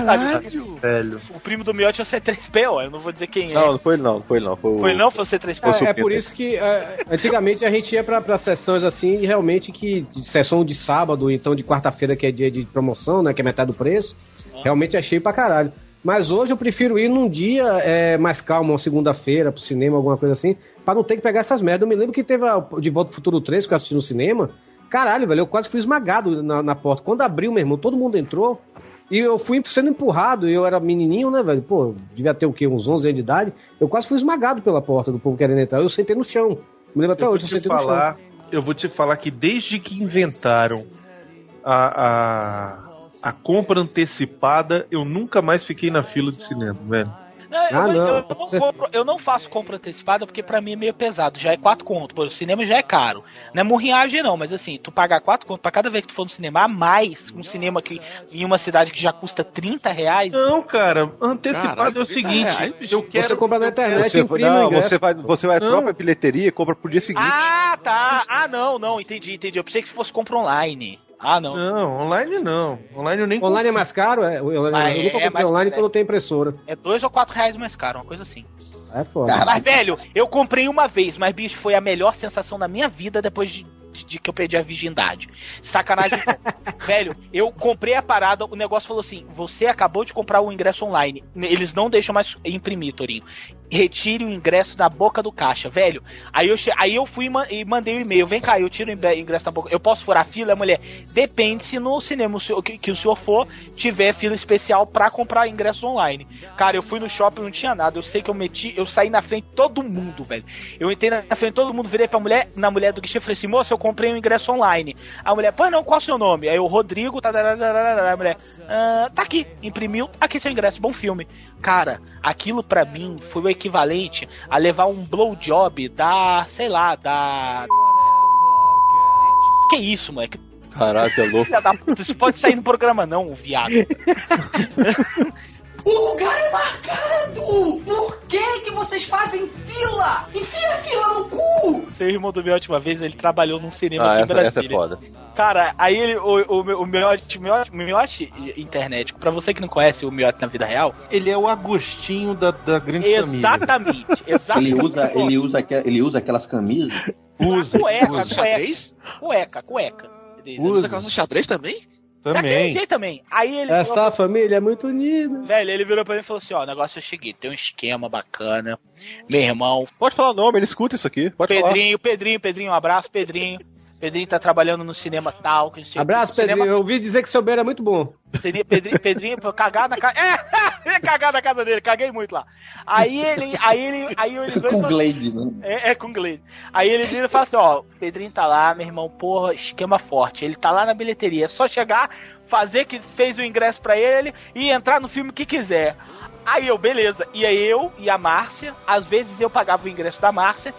Caralho! Velho. O primo do Miotti é o C3PO, eu não vou dizer quem é. Não, não foi ele não, não foi ele não. Foi, o- Foi não? Foi o C3PO? Foi o É, é por isso que é, antigamente a gente ia pra, pra sessões assim, e realmente que de sessão de sábado, então de quarta-feira, que é dia de promoção, né? Que é metade do preço, realmente é cheio pra caralho. Mas hoje eu prefiro ir num dia é, mais calmo, uma segunda-feira pro cinema, alguma coisa assim, pra não ter que pegar essas merdas. Eu me lembro que teve a De Volta pro Futuro 3 que eu assisti no cinema. Caralho, velho, eu quase fui esmagado na, na porta. Quando abriu, meu irmão, todo mundo entrou. E eu fui sendo empurrado, eu era menininho, né, velho? Pô, devia ter o quê? Uns 11 anos de idade. Eu quase fui esmagado pela porta do povo querendo entrar. Eu sentei no chão. Me lembro até eu vou hoje, eu te sentei no falar, chão. eu vou te falar que desde que inventaram a, a, a compra antecipada, eu nunca mais fiquei na fila de cinema, velho. Não, eu, Ah, eu- não. eu não compro- eu não faço compra antecipada porque pra mim é meio pesado. Já é 4 conto. Pô, o cinema já é caro. Não é murrinhagem, não, mas assim, tu pagar 4 conto pra cada vez que tu for no cinema, a mais um cinema que em uma cidade que já custa 30 reais. Não, cara, antecipado Caralho, é o 30 seguinte, reais, eu quero... Você compra na internet Você, imprime não, você vai, você vai à própria bilheteria e compra pro dia seguinte. Ah, tá. Ah, não, não, entendi, entendi. Eu pensei que fosse compra online. Ah, não. Não, online não. Online eu nem Online é mais caro? É, eu, Ah, eu é, nunca é comprei mais online não tenho impressora. É 2 ou 4 reais mais caro, uma coisa assim. É foda. Mas, velho, eu comprei uma vez, mas, bicho, foi a melhor sensação da minha vida depois de, de- de que eu perdi a virgindade. Sacanagem. [laughs] velho, eu comprei a parada, o negócio falou assim: você acabou de comprar o ingresso online. Eles não deixam mais imprimir, Torinho. Retire o ingresso da boca do caixa, velho. Aí eu, aí eu fui e ma- mandei o e-mail. Vem cá, eu tiro o ingre- ingresso da boca. Eu posso furar a fila? A mulher, depende se no cinema que, que o senhor for tiver fila especial pra comprar ingressos online. Cara, eu fui no shopping não tinha nada. Eu sei que eu meti, eu saí na frente de todo mundo, velho. Eu entrei na frente de todo mundo, virei pra mulher, na mulher do guichê falei assim: moça, eu comprei um ingresso online. A mulher, pô, não, qual é o seu nome? Aí o Rodrigo, tá, tá, tá, tá, a mulher, "Ah, tá aqui, imprimiu, aqui seu ingresso, bom filme. Cara, aquilo pra mim foi o equivalente a levar um blowjob da, sei lá, da. Que isso, moleque? Caralho, é louco. Isso pode sair no programa, não, viado. [laughs] O lugar é marcado! Por que que vocês fazem fila? Enfia a fila no cu! Seu irmão do Miotti, uma vez, ele trabalhou num cinema Ah, aqui em essa, Brasília. essa é foda. Cara, aí ele, o, o, o Miotti, Miotti, Miotti internet, pra você que não conhece o Miotti na vida real, Ele é o Agostinho da, da grande família. exatamente, [laughs] exatamente. Ele usa, ele, usa, ele usa aquelas camisas. Usa, Cueca, usa. Xadrez? cueca, cueca. Usa calça xadrez também? Daquele Também. jeito também. Aí ele Essa família é muito unida. Velho, ele virou pra mim e falou assim: ó, o negócio é o seguinte, tem um esquema bacana. Meu irmão, Pode falar o nome, ele escuta isso aqui. Pode Pedrinho, Pedrinho, Pedrinho, um abraço, Pedrinho. Pedrinho tá trabalhando no cinema tal. Que não sei o Abraço, que. Cinema- Pedrinho. Eu ouvi dizer que seu beiro é muito bom. Seria Pedrinho, Pedrinho pra cagar na casa. É! [laughs] ia cagar na casa dele, caguei muito lá. Aí ele. Aí ele. Aí ele e Com falou- Glade, né? É, é com Glade. Aí ele vira e fala assim: ó, o Pedrinho tá lá, meu irmão, porra, esquema forte. Ele tá lá na bilheteria. É só chegar, fazer que fez o ingresso pra ele e entrar no filme que quiser. Aí eu, beleza. E aí eu e a Márcia, às vezes eu pagava o ingresso da Márcia.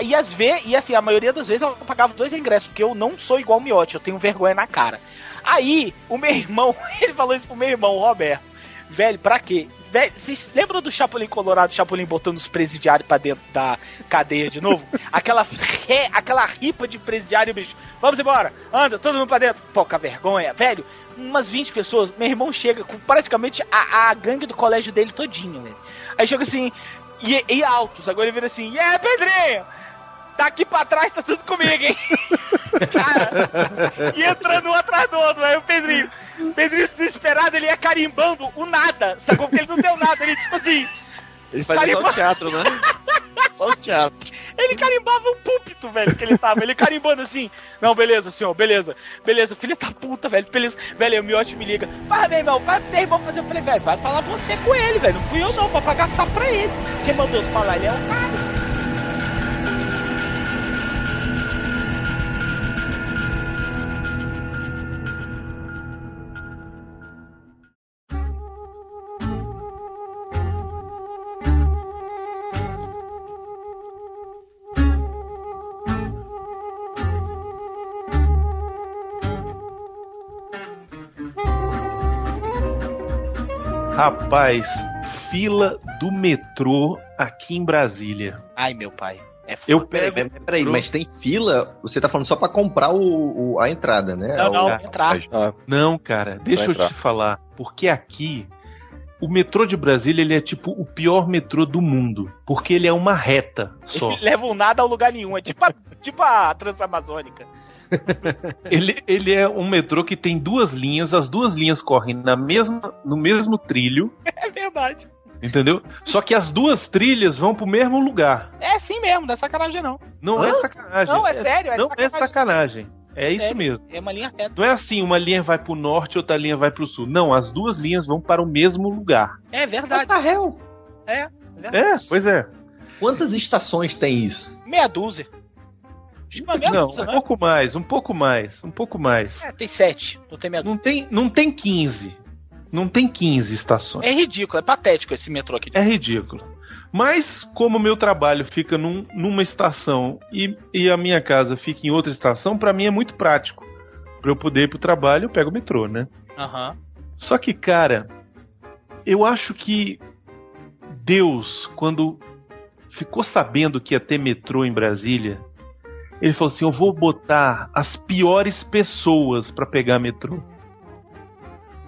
E às vezes, e assim, a maioria das vezes eu pagava dois ingressos, porque eu não sou igual o Miotti, eu tenho vergonha na cara. Aí, o meu irmão, [laughs] ele falou isso pro meu irmão, o Roberto. Velho, pra quê? Velho, vocês lembram do Chapolin Colorado, Chapolin botando os presidiários pra dentro da cadeia de novo? [laughs] aquela, ré, aquela ripa de presidiário, bicho. Vamos embora, anda, todo mundo pra dentro. Pouca vergonha, velho. Umas 20 pessoas, meu irmão chega com praticamente a, a gangue do colégio dele todinho, velho. Aí chega assim, e, e altos, agora ele vira assim, e yeah, Pedrinho! Daqui pra trás tá tudo comigo, hein? [laughs] Cara, e entrando um atrás do outro, aí o Pedrinho. O Pedrinho desesperado, ele ia carimbando o nada, sacou? Porque ele não deu nada, ele tipo assim. Ele fazia só Carimba- o teatro, né? [laughs] Só o teatro. Ele carimbava o púlpito, velho, que ele tava. Ele carimbando assim. Não, beleza, senhor, beleza. Beleza, filha da puta, velho, beleza. Velho, o Miotti me liga. Vai, meu irmão, vai, meu irmão fazer. Eu falei, velho, vai falar você com ele, velho. Não fui eu não, pra pagar sapo pra ele. Quem mandou tu falar? Ele é um cara. Rapaz, fila do metrô aqui em Brasília. Ai, meu pai. É Eu foda. pego. Peraí, peraí, mas tem fila? Você tá falando só pra comprar o, o- a entrada, né? Não, não, O- entrar. Ah, Não, cara, deixa eu te falar. Porque aqui, o metrô de Brasília ele é tipo o pior metrô do mundo. Porque ele é uma reta só. Ele leva um nada ao lugar nenhum. É tipo a, tipo a Transamazônica. [laughs] ele, ele é um metrô que tem duas linhas, as duas linhas correm na mesma, no mesmo trilho, É verdade. entendeu? Só que as duas trilhas vão pro mesmo lugar. É assim mesmo, não é sacanagem não. Não Hã? é sacanagem. Não, é sério, é não sacanagem. é sacanagem. É isso Sério, mesmo. É uma linha reta. Não é assim, uma linha vai pro norte, outra linha vai pro sul. Não, as duas linhas vão para o mesmo lugar. É verdade. The hell? É. É, pois é. Quantas estações tem isso? Meia dúzia. Não, um pouco mais, um pouco mais, um pouco mais. É, tem sete. Não tem meia dúzia. Não tem, não tem 15. Não tem 15 estações. É ridículo, é patético esse metrô aqui. É ridículo. Mas, como o meu trabalho fica num- numa estação e, e a minha casa fica em outra estação, pra mim é muito prático. Pra eu poder ir pro trabalho, eu pego o metrô, né? Aham. Só que, cara, eu acho que Deus, quando ficou sabendo que ia ter metrô em Brasília, ele falou assim: Eu vou botar as piores pessoas pra pegar metrô.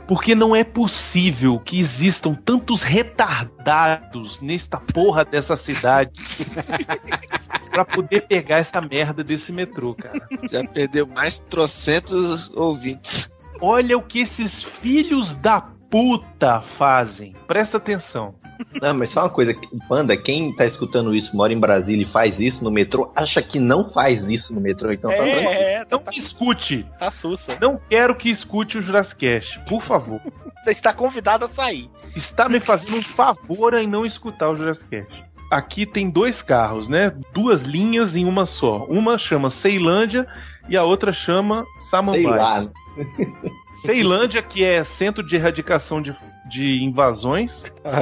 Porque não é possível que existam tantos retardados nesta porra dessa cidade [laughs] pra poder pegar essa merda desse metrô, cara. Já perdeu mais trocentos ouvintes. Olha o que esses filhos da puta fazem. Presta atenção. Não, mas só uma coisa, Panda, quem tá escutando isso, mora em Brasília e faz isso no metrô, acha que não faz isso no metrô, então tá tranquilo. É, Não me escute. tá sussa. Não quero que escute o Jurassic Cast, por favor. Você está convidado a sair. Está me fazendo um favor em não escutar o Jurassic Cast. Aqui tem dois carros, né? Duas linhas em uma só. Uma chama Ceilândia e a outra chama Sei Samambaia. Ceilândia, que é centro de erradicação de, de invasões.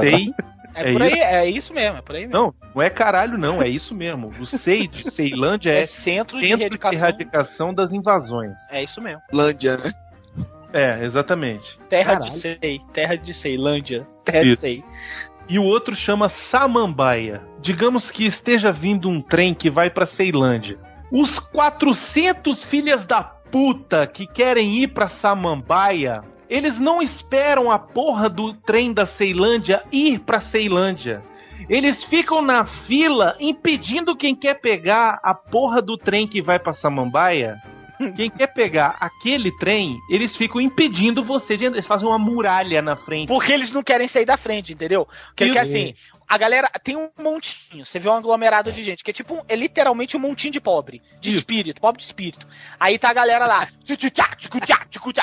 Sei. É, É por aí, isso? é isso mesmo, é por aí mesmo. Não, não é caralho, não. É isso mesmo. O SEI de Ceilândia é, É centro de centro de erradicação. das invasões. É isso mesmo. Lândia, né? É, exatamente. Terra Caralho. de Sei, terra de Ceilândia, terra de Isso. Sei. E o outro chama Samambaia. Digamos que esteja vindo um trem que vai pra Ceilândia. Os 400 filhas da puta que querem ir pra Samambaia, eles não esperam a porra do trem da Ceilândia ir pra Ceilândia. Eles ficam na fila impedindo quem quer pegar a porra do trem que vai pra Samambaia. [laughs] Quem quer pegar aquele trem, eles ficam impedindo você de. Eles fazem uma muralha na frente. Porque eles não querem sair da frente, entendeu? Porque que assim, a galera tem um montinho, você vê um aglomerado de gente, que é tipo, é literalmente um montinho de pobre, de Isso. espírito, pobre de espírito. Aí tá a galera lá,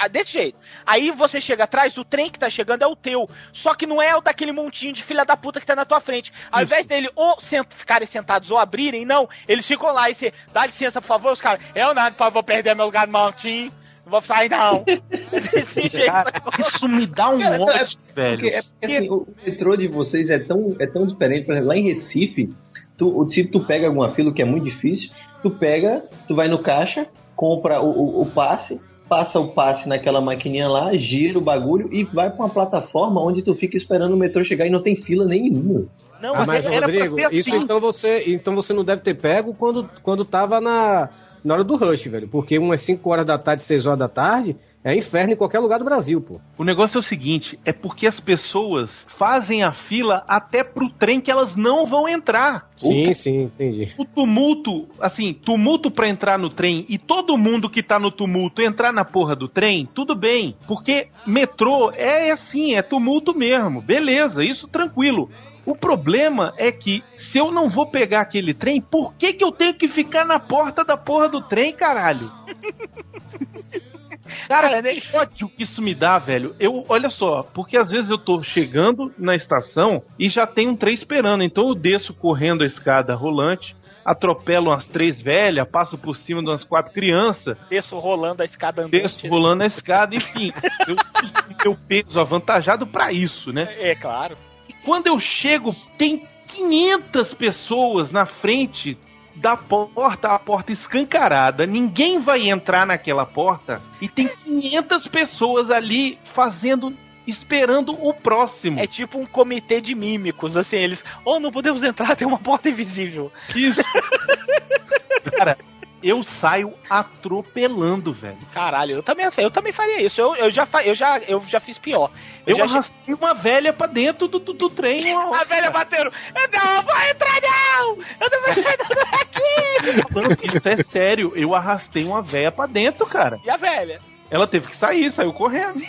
desse jeito. Aí você chega atrás, o trem que tá chegando é o teu, só que não é o daquele montinho de filha da puta que tá na tua frente. Ao invés dele ou sent ficarem sentados ou abrirem, não, eles ficam lá e você, dá licença, por favor, os caras, eu não, por favor, perder meu lugar no montinho. Não vou sair, não. [laughs] Desse jeito. Cara, isso me dá um Cara, é- ódio, velho. Porque, é porque, assim, o metrô de vocês é tão, é tão diferente. Por exemplo, lá em Recife, tu, o- se tu pega alguma fila que é muito difícil, tu pega, tu vai no caixa, compra o, o, o passe, passa o passe naquela maquininha lá, gira o bagulho e vai pra uma plataforma onde tu fica esperando o metrô chegar e não tem fila nenhuma. Não, Ah, mas, era Rodrigo, pra ser isso assim. então você, então você não deve ter pego quando, quando tava na, na hora do rush, velho. Porque umas 5 horas da tarde, 6 horas da tarde, é inferno em qualquer lugar do Brasil, pô. O negócio é o seguinte, é porque as pessoas fazem a fila até pro trem que elas não vão entrar. Sim, sim, entendi. O tumulto, assim, tumulto pra entrar no trem e todo mundo que tá no tumulto entrar na porra do trem, tudo bem. Porque metrô é assim, é tumulto mesmo. Beleza, isso tranquilo. O problema é que se eu não vou pegar aquele trem, por que que eu tenho que ficar na porta da porra do trem, caralho? [laughs] Cara, nem ódio que isso me dá, velho. Eu, olha só, porque às vezes eu tô chegando na estação e já tem um trem esperando, então eu desço correndo a escada rolante, atropelo umas três velhas, passo por cima de umas quatro crianças, Desço rolando a escada andante. desço rolando a escada, enfim, eu uso o meu peso avantajado pra isso, né? É, claro. Quando eu chego, tem 500 pessoas na frente da porta, a porta escancarada. Ninguém vai entrar naquela porta e tem 500 pessoas ali fazendo esperando o próximo. É tipo um comitê de mímicos, assim, eles, oh, não podemos entrar, tem uma porta invisível. Isso. [laughs] Cara, eu saio atropelando, velho. Caralho, eu também, eu também faria isso. Eu, eu, já, eu, já, eu já fiz pior. Eu, já arrastei uma velha pra dentro do, do, do trem. [laughs] A velha batendo. Eu não vou entrar, não! Eu não vou entrar aqui! Mano, isso é sério. Eu arrastei uma véia pra dentro, cara. E a velha? Ela teve que sair, saiu correndo. [laughs]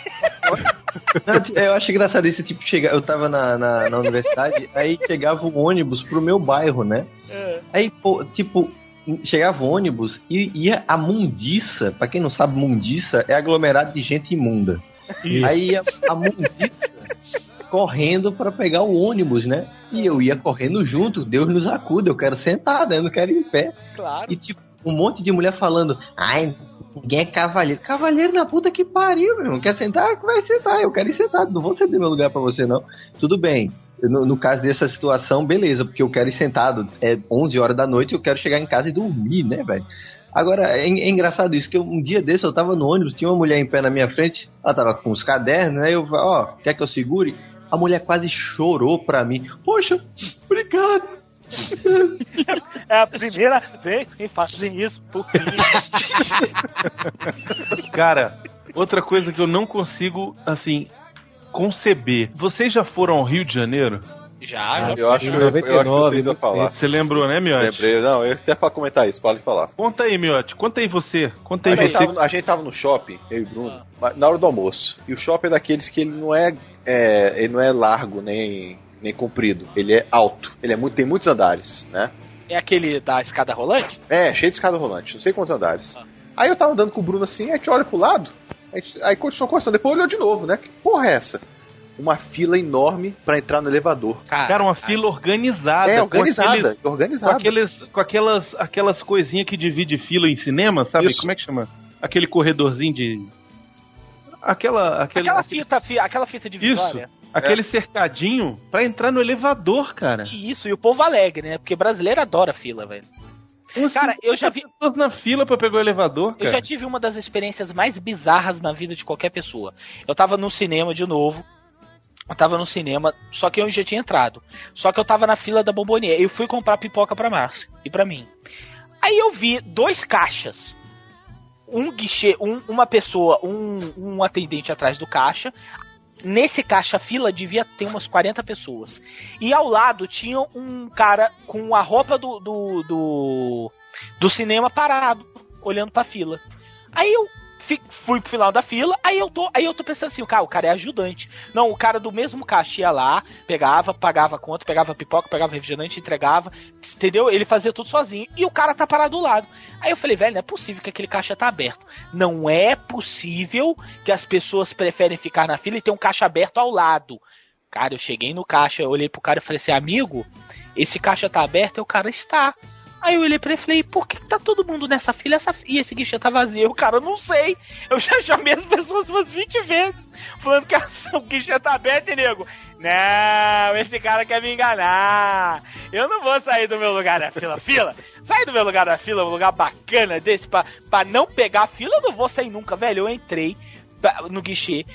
Não, Eu acho engraçado isso, tipo, chega, eu tava na, na, na universidade, aí chegava um ônibus pro meu bairro, né? Aí, pô, tipo, chegava o ônibus e ia a mundiça, pra quem não sabe, mundiça é aglomerado de gente imunda. Isso. Aí ia a mundiça correndo pra pegar o ônibus, né? E eu ia correndo junto, Deus nos acuda, eu quero sentar, né? Eu não quero ir em pé. Claro. E tipo, um monte de mulher falando, ai, ninguém é cavalheiro. Cavalheiro na puta que pariu, meu irmão. Quer sentar? Vai sentar. Eu quero ir sentado. Não vou ceder meu lugar pra você, não. Tudo bem. No, no caso dessa situação, beleza, porque eu quero ir sentado. É 11 horas da noite eu quero chegar em casa e dormir, né, velho? Agora, é, é engraçado isso, que eu- um dia desse eu tava no ônibus, tinha uma mulher em pé na minha frente, ela tava com os cadernos, né? Eu ó, quer que eu segure? A mulher quase chorou pra mim. Poxa, obrigado. É a primeira vez que fazem isso por mim. Cara, outra coisa que eu não consigo, assim, conceber. Vocês já foram ao Rio de Janeiro? Já, já. Eu acho, que- eu, acho que vocês iam falar. Você lembrou, né, Miotti? Lembrei, não, eu até pra comentar isso, pode falar. Conta aí, Miotti. Conta aí você. Conta A aí gente, você. tava, a gente tava no shopping, eu e o Bruno, mas na hora do almoço. E o shopping é daqueles que ele não é, é, ele não é largo nem, nem comprido. Ele é alto. Ele é muito, tem muitos andares, né? É aquele da escada rolante? É, cheio de escada rolante, não sei quantos andares. Aí eu tava andando com o Bruno assim, a gente olha pro lado, a gente, aí continuou conversando, depois olhou de novo, né? Que porra é essa? Uma fila enorme pra entrar no elevador. Cara, uma fila organizada. É, com organizada, aqueles- organizada. Com, aqueles, com aquelas, aquelas coisinhas que divide fila em cinema, sabe? Isso. Como é que chama? Aquele corredorzinho de. Aquela. Aquele, Aquela fita, fi- aquela fita de Isso. Aquele cercadinho pra entrar no elevador, cara. Isso, e o povo alegre, né? Porque brasileiro adora fila, velho. Cara, eu já vi. pessoas na fila pra pegar o elevador, Eu cara. já tive uma das experiências mais bizarras na vida de qualquer pessoa. Eu tava no cinema de novo. Eu tava no cinema, só que eu já tinha entrado. Só que eu tava na fila da Bombonier. Eu fui comprar pipoca pra Márcia e pra mim. Aí eu vi dois caixas. Um guichê, um- uma pessoa, um, um atendente atrás do caixa. Nesse caixa, fila devia ter umas 40 pessoas. E ao lado tinha um cara com a roupa do, do, do, do cinema parado, olhando pra fila. Aí eu fui pro final da fila, aí eu tô, aí eu tô pensando assim, cara, o cara é ajudante. Não, o cara do mesmo caixa ia lá, pegava, pagava a conta, pegava pipoca, pegava refrigerante, entregava, entendeu? Ele fazia tudo sozinho. E o cara tá parado do lado. Aí eu falei, velho, não é possível que aquele caixa tá aberto. Não é possível que as pessoas preferem ficar na fila e ter um caixa aberto ao lado. Cara, eu cheguei no caixa, eu olhei pro cara e falei assim, amigo, esse caixa tá aberto? E o cara está. Aí eu olhei pra ele e falei, por que tá todo mundo nessa fila essa, e esse guichê tá vazio? O cara, eu não sei. Eu já chamei as pessoas umas 20 vezes, falando que [laughs] o guichê tá aberto, e nego. Não, esse cara quer me enganar. Eu não vou sair do meu lugar da fila. Fila, sair do meu lugar da fila, um lugar bacana desse, pra, pra não pegar a fila, eu não vou sair nunca, velho. Eu entrei no guichê,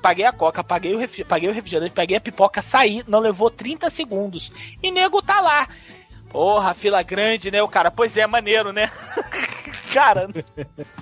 paguei a coca, paguei o, paguei o refrigerante, paguei a pipoca, saí, não levou 30 segundos. E nego tá lá. Porra, fila grande, né, o cara? Pois é, maneiro, né? [laughs] cara,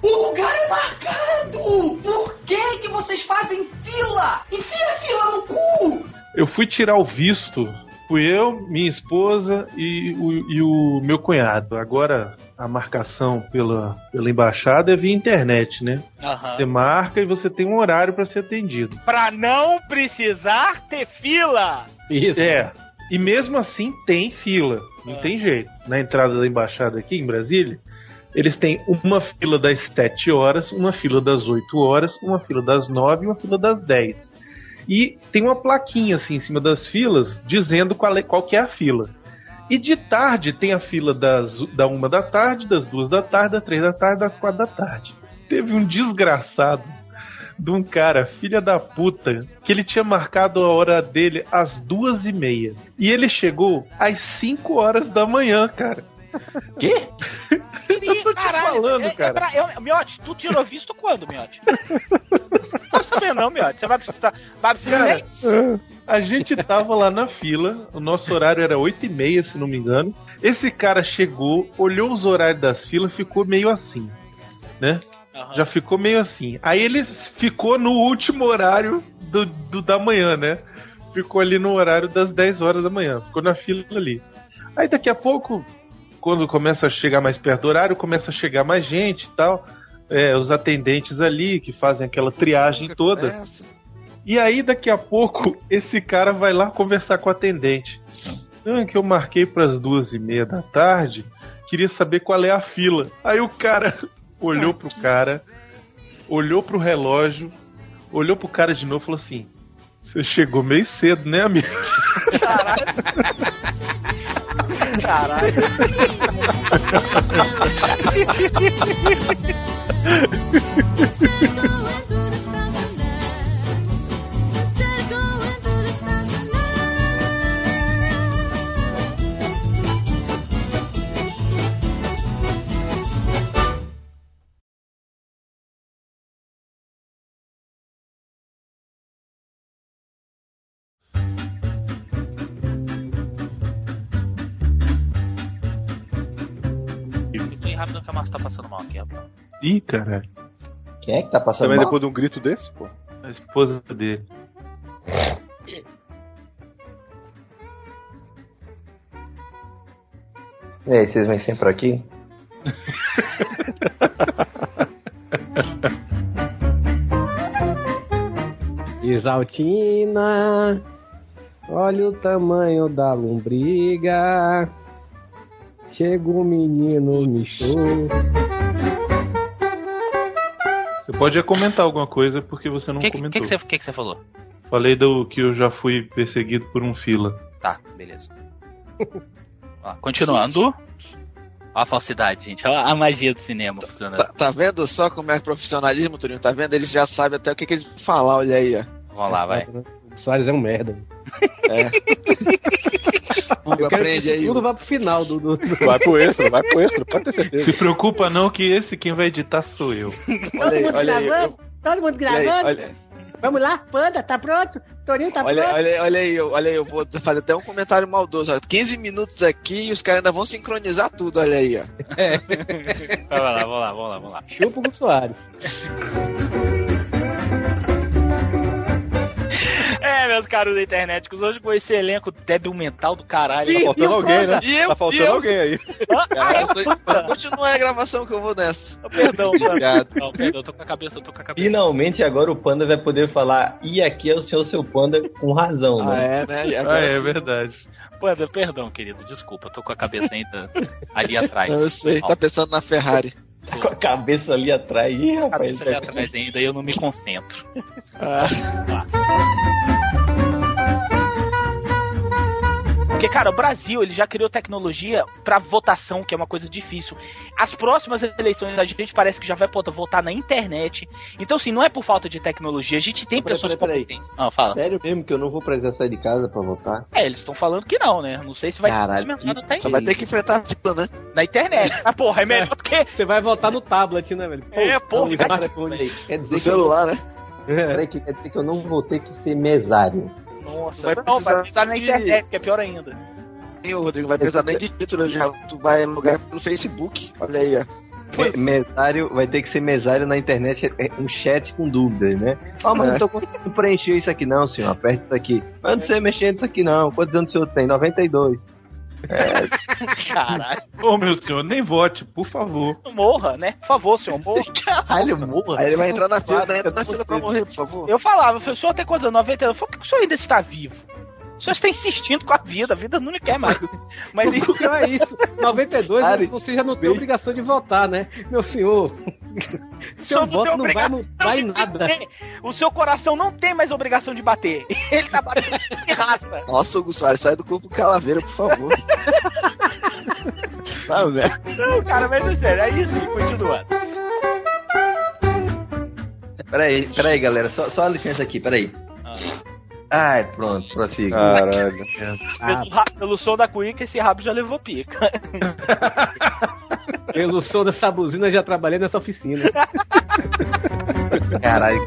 O lugar é marcado! Por que que vocês fazem fila? Enfia a fila no cu! Eu fui tirar o visto. Fui eu, minha esposa e o, e o meu cunhado. Agora a marcação pela, pela embaixada é via internet, né? Aham. Você marca e você tem um horário para ser atendido. pra não precisar ter fila. Isso. É. E mesmo assim tem fila. Não tem jeito. Na entrada da embaixada aqui em Brasília, eles têm uma fila das 7 horas, uma fila das 8 horas, uma fila das 9 e uma fila das 10. E tem uma plaquinha assim em cima das filas dizendo qual, é, qual que é a fila. E de tarde tem a fila das, da 1 da tarde, das 2 da tarde, das 3 da tarde, das 4 da tarde. Teve um desgraçado de um cara, filha da puta, que ele tinha marcado a hora dele às duas e meia. E ele chegou às 5 horas da manhã, cara. [laughs] Quê? Eu tô Caralho, falando, é, cara. É pra, eu, Miotti, tu tirou visto quando, Miotti? [laughs] Não tô sabendo não, Miotti. Você vai precisar... Vai precisar... Cara, [laughs] a gente tava lá na fila, o nosso horário era 8 e meia, se não me engano. Esse cara chegou, olhou os horários das filas, ficou meio assim, né? Já ficou meio assim. Aí ele ficou no último horário do, do- da manhã, né? Ficou ali no horário das 10 horas da manhã. Ficou na fila ali. Aí daqui a pouco quando começa a chegar mais perto do horário, começa a chegar mais gente e tal. É, os atendentes ali que fazem aquela triagem toda. E aí, daqui a pouco, esse cara vai lá conversar com o atendente. Não, é que eu marquei para as duas e meia da tarde. Queria saber qual é a fila. Aí o cara olhou pro cara, olhou pro relógio, olhou pro cara de novo e falou assim: Você chegou meio cedo, né, amigo? Caralho. [laughs] [laughs] [laughs] Bem mal aqui, rapaz. Ih, caralho. Quem é que tá passando Também mal? depois de um grito desse, pô. A esposa dele. E aí, vocês vêm sempre aqui? [laughs] Exaltina, olha o tamanho da lombriga. Chega o menino, me show. Você pode comentar alguma coisa porque você não O que, que, comentou. que, você, que, que você falou? Falei do que eu já fui perseguido por um fila. Tá, beleza. Ó, continuando. Ó a falsidade, gente. Ó a magia do cinema funcionando. Tá, tá vendo só como é profissionalismo, Turinho? Tá vendo? Eles já sabem até o que, que eles vão falar, olha aí, ó. Vamos lá, vai. O Soares é um merda. É. [laughs] Eu quero que aí. tudo vá pro final do. do, do... Vai pro extra, vai pro extra, pode ter certeza. Se preocupa não que esse quem vai editar sou eu. [laughs] Olha aí, olha aí. gravando? Todo mundo Olha aí, gravando? olha, Vamos lá, Panda, tá pronto? Torinho tá olha, pronto? olha, olha aí, eu- olha aí, eu vou fazer até um comentário maldoso. Ó. 15 minutos aqui e os caras ainda vão sincronizar tudo, olha aí, ó. [laughs] Vamos lá, vamos lá, vamos lá, vamos lá. Chupa o Soares. É, meus caros da internet, hoje com esse elenco débil mental do caralho. Tá faltando alguém, né? Eu, Tá faltando eu? alguém aí. Ah, eu, Só- Continua a gravação que eu vou nessa. perdão, perdão. Obrigado. Não, perdão, eu tô com a cabeça, eu tô com a cabeça. Finalmente agora o Panda vai poder falar, e aqui é o senhor seu Panda com razão, Ah, né? é, né? Ah, é sim. verdade. Panda, perdão, querido, desculpa, tô com a cabeça ainda ali atrás. Eu sei, tá pensando na Ferrari. Com a cabeça ali atrás. Ih, a rapaz. cabeça ali atrás ainda e eu não me concentro. Ah, Porque, cara, o Brasil, ele já criou tecnologia pra votação, que é uma coisa difícil. As próximas eleições, a gente parece que já vai pô, votar na internet. Então, assim, não é por falta de tecnologia, a gente tem Peraí, pessoas peraí, peraí. competentes. Ah, fala. Sério mesmo que eu não vou precisar sair de casa pra votar? É, eles estão falando que não, né? Não sei se vai Caralho, ser implementado até só vai ter que enfrentar a fila, né? na internet. Ah, porra, é melhor do que. Você vai votar no tablet, né, velho? É, porra, no smartphone. Peraí, quer dizer Do que eu, celular, né? peraí, que quer dizer que eu não vou ter que ser mesário. Nossa, Vai não, vai precisar na de- internet, que é pior ainda. E o Rodrigo vai precisar nem de título, já tu vai logar pelo Facebook. Olha aí, ó. Me- Mesário vai ter que ser mesário na internet, é um chat com dúvidas, né? Ah, mas É. não tô conseguindo preencher isso aqui não, senhor. Aperta isso aqui. Mas não sei mexer nisso aqui não. Quantos anos o senhor tem? 92. Caralho. Ô, meu senhor, nem vote, por favor. Morra, né? Por favor, senhor, morra. [laughs] Caralho, morra. Aí ele vai entrar na fila, Claro, né? Entra eu na não fila pra morrer, por favor. Eu falava, o senhor tem quantos anos? 90 anos? Por que o senhor ainda está vivo? O senhor está insistindo com a vida, a vida não lhe quer mais. Mas O pior é isso. 92, Cara, você já não tem obrigação de votar, né? Meu senhor. [laughs] Seu Só voto não vai mudar em nada. O seu coração não tem mais obrigação de bater. Ele tá batendo de raça. Nossa, Hugo Soares, sai do corpo calaveira, por favor. [laughs] Sabe, né? Não, cara, mas é sério, é isso que continua. Peraí, peraí, galera. Só, só a licença aqui, peraí. Ai, pronto, prossiga. Caralho. Pelo, ra- pelo som da cuíca, esse rabo já levou pica. [laughs] Pelo som dessa buzina, já trabalhei nessa oficina. Caralho.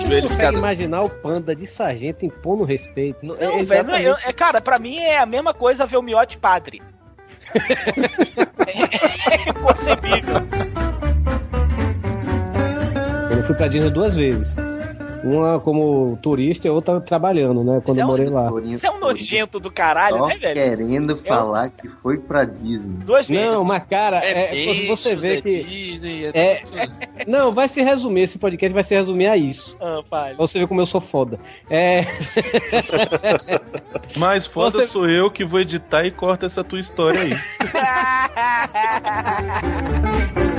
Você consegue imaginar o panda de sargento impondo respeito? Não, velho, é- eu- é, cara, pra mim é a mesma coisa ver o miote padre. [laughs] é inconcebível. Eu fui pra Disney duas vezes. Uma como turista e outra trabalhando, né? Quando eu morei lá. Você é um nojento do caralho, Só né, velho? querendo Eu- falar que foi pra Disney. Duas vezes. Não, mas cara, é, bichos, você vê é que. Disney, É, não, vai se resumir, esse podcast vai se resumir a isso. Ah. Pra você ver como eu sou foda. É. [laughs] Mas foda Você- sou eu que vou editar e corta essa tua história aí. [laughs]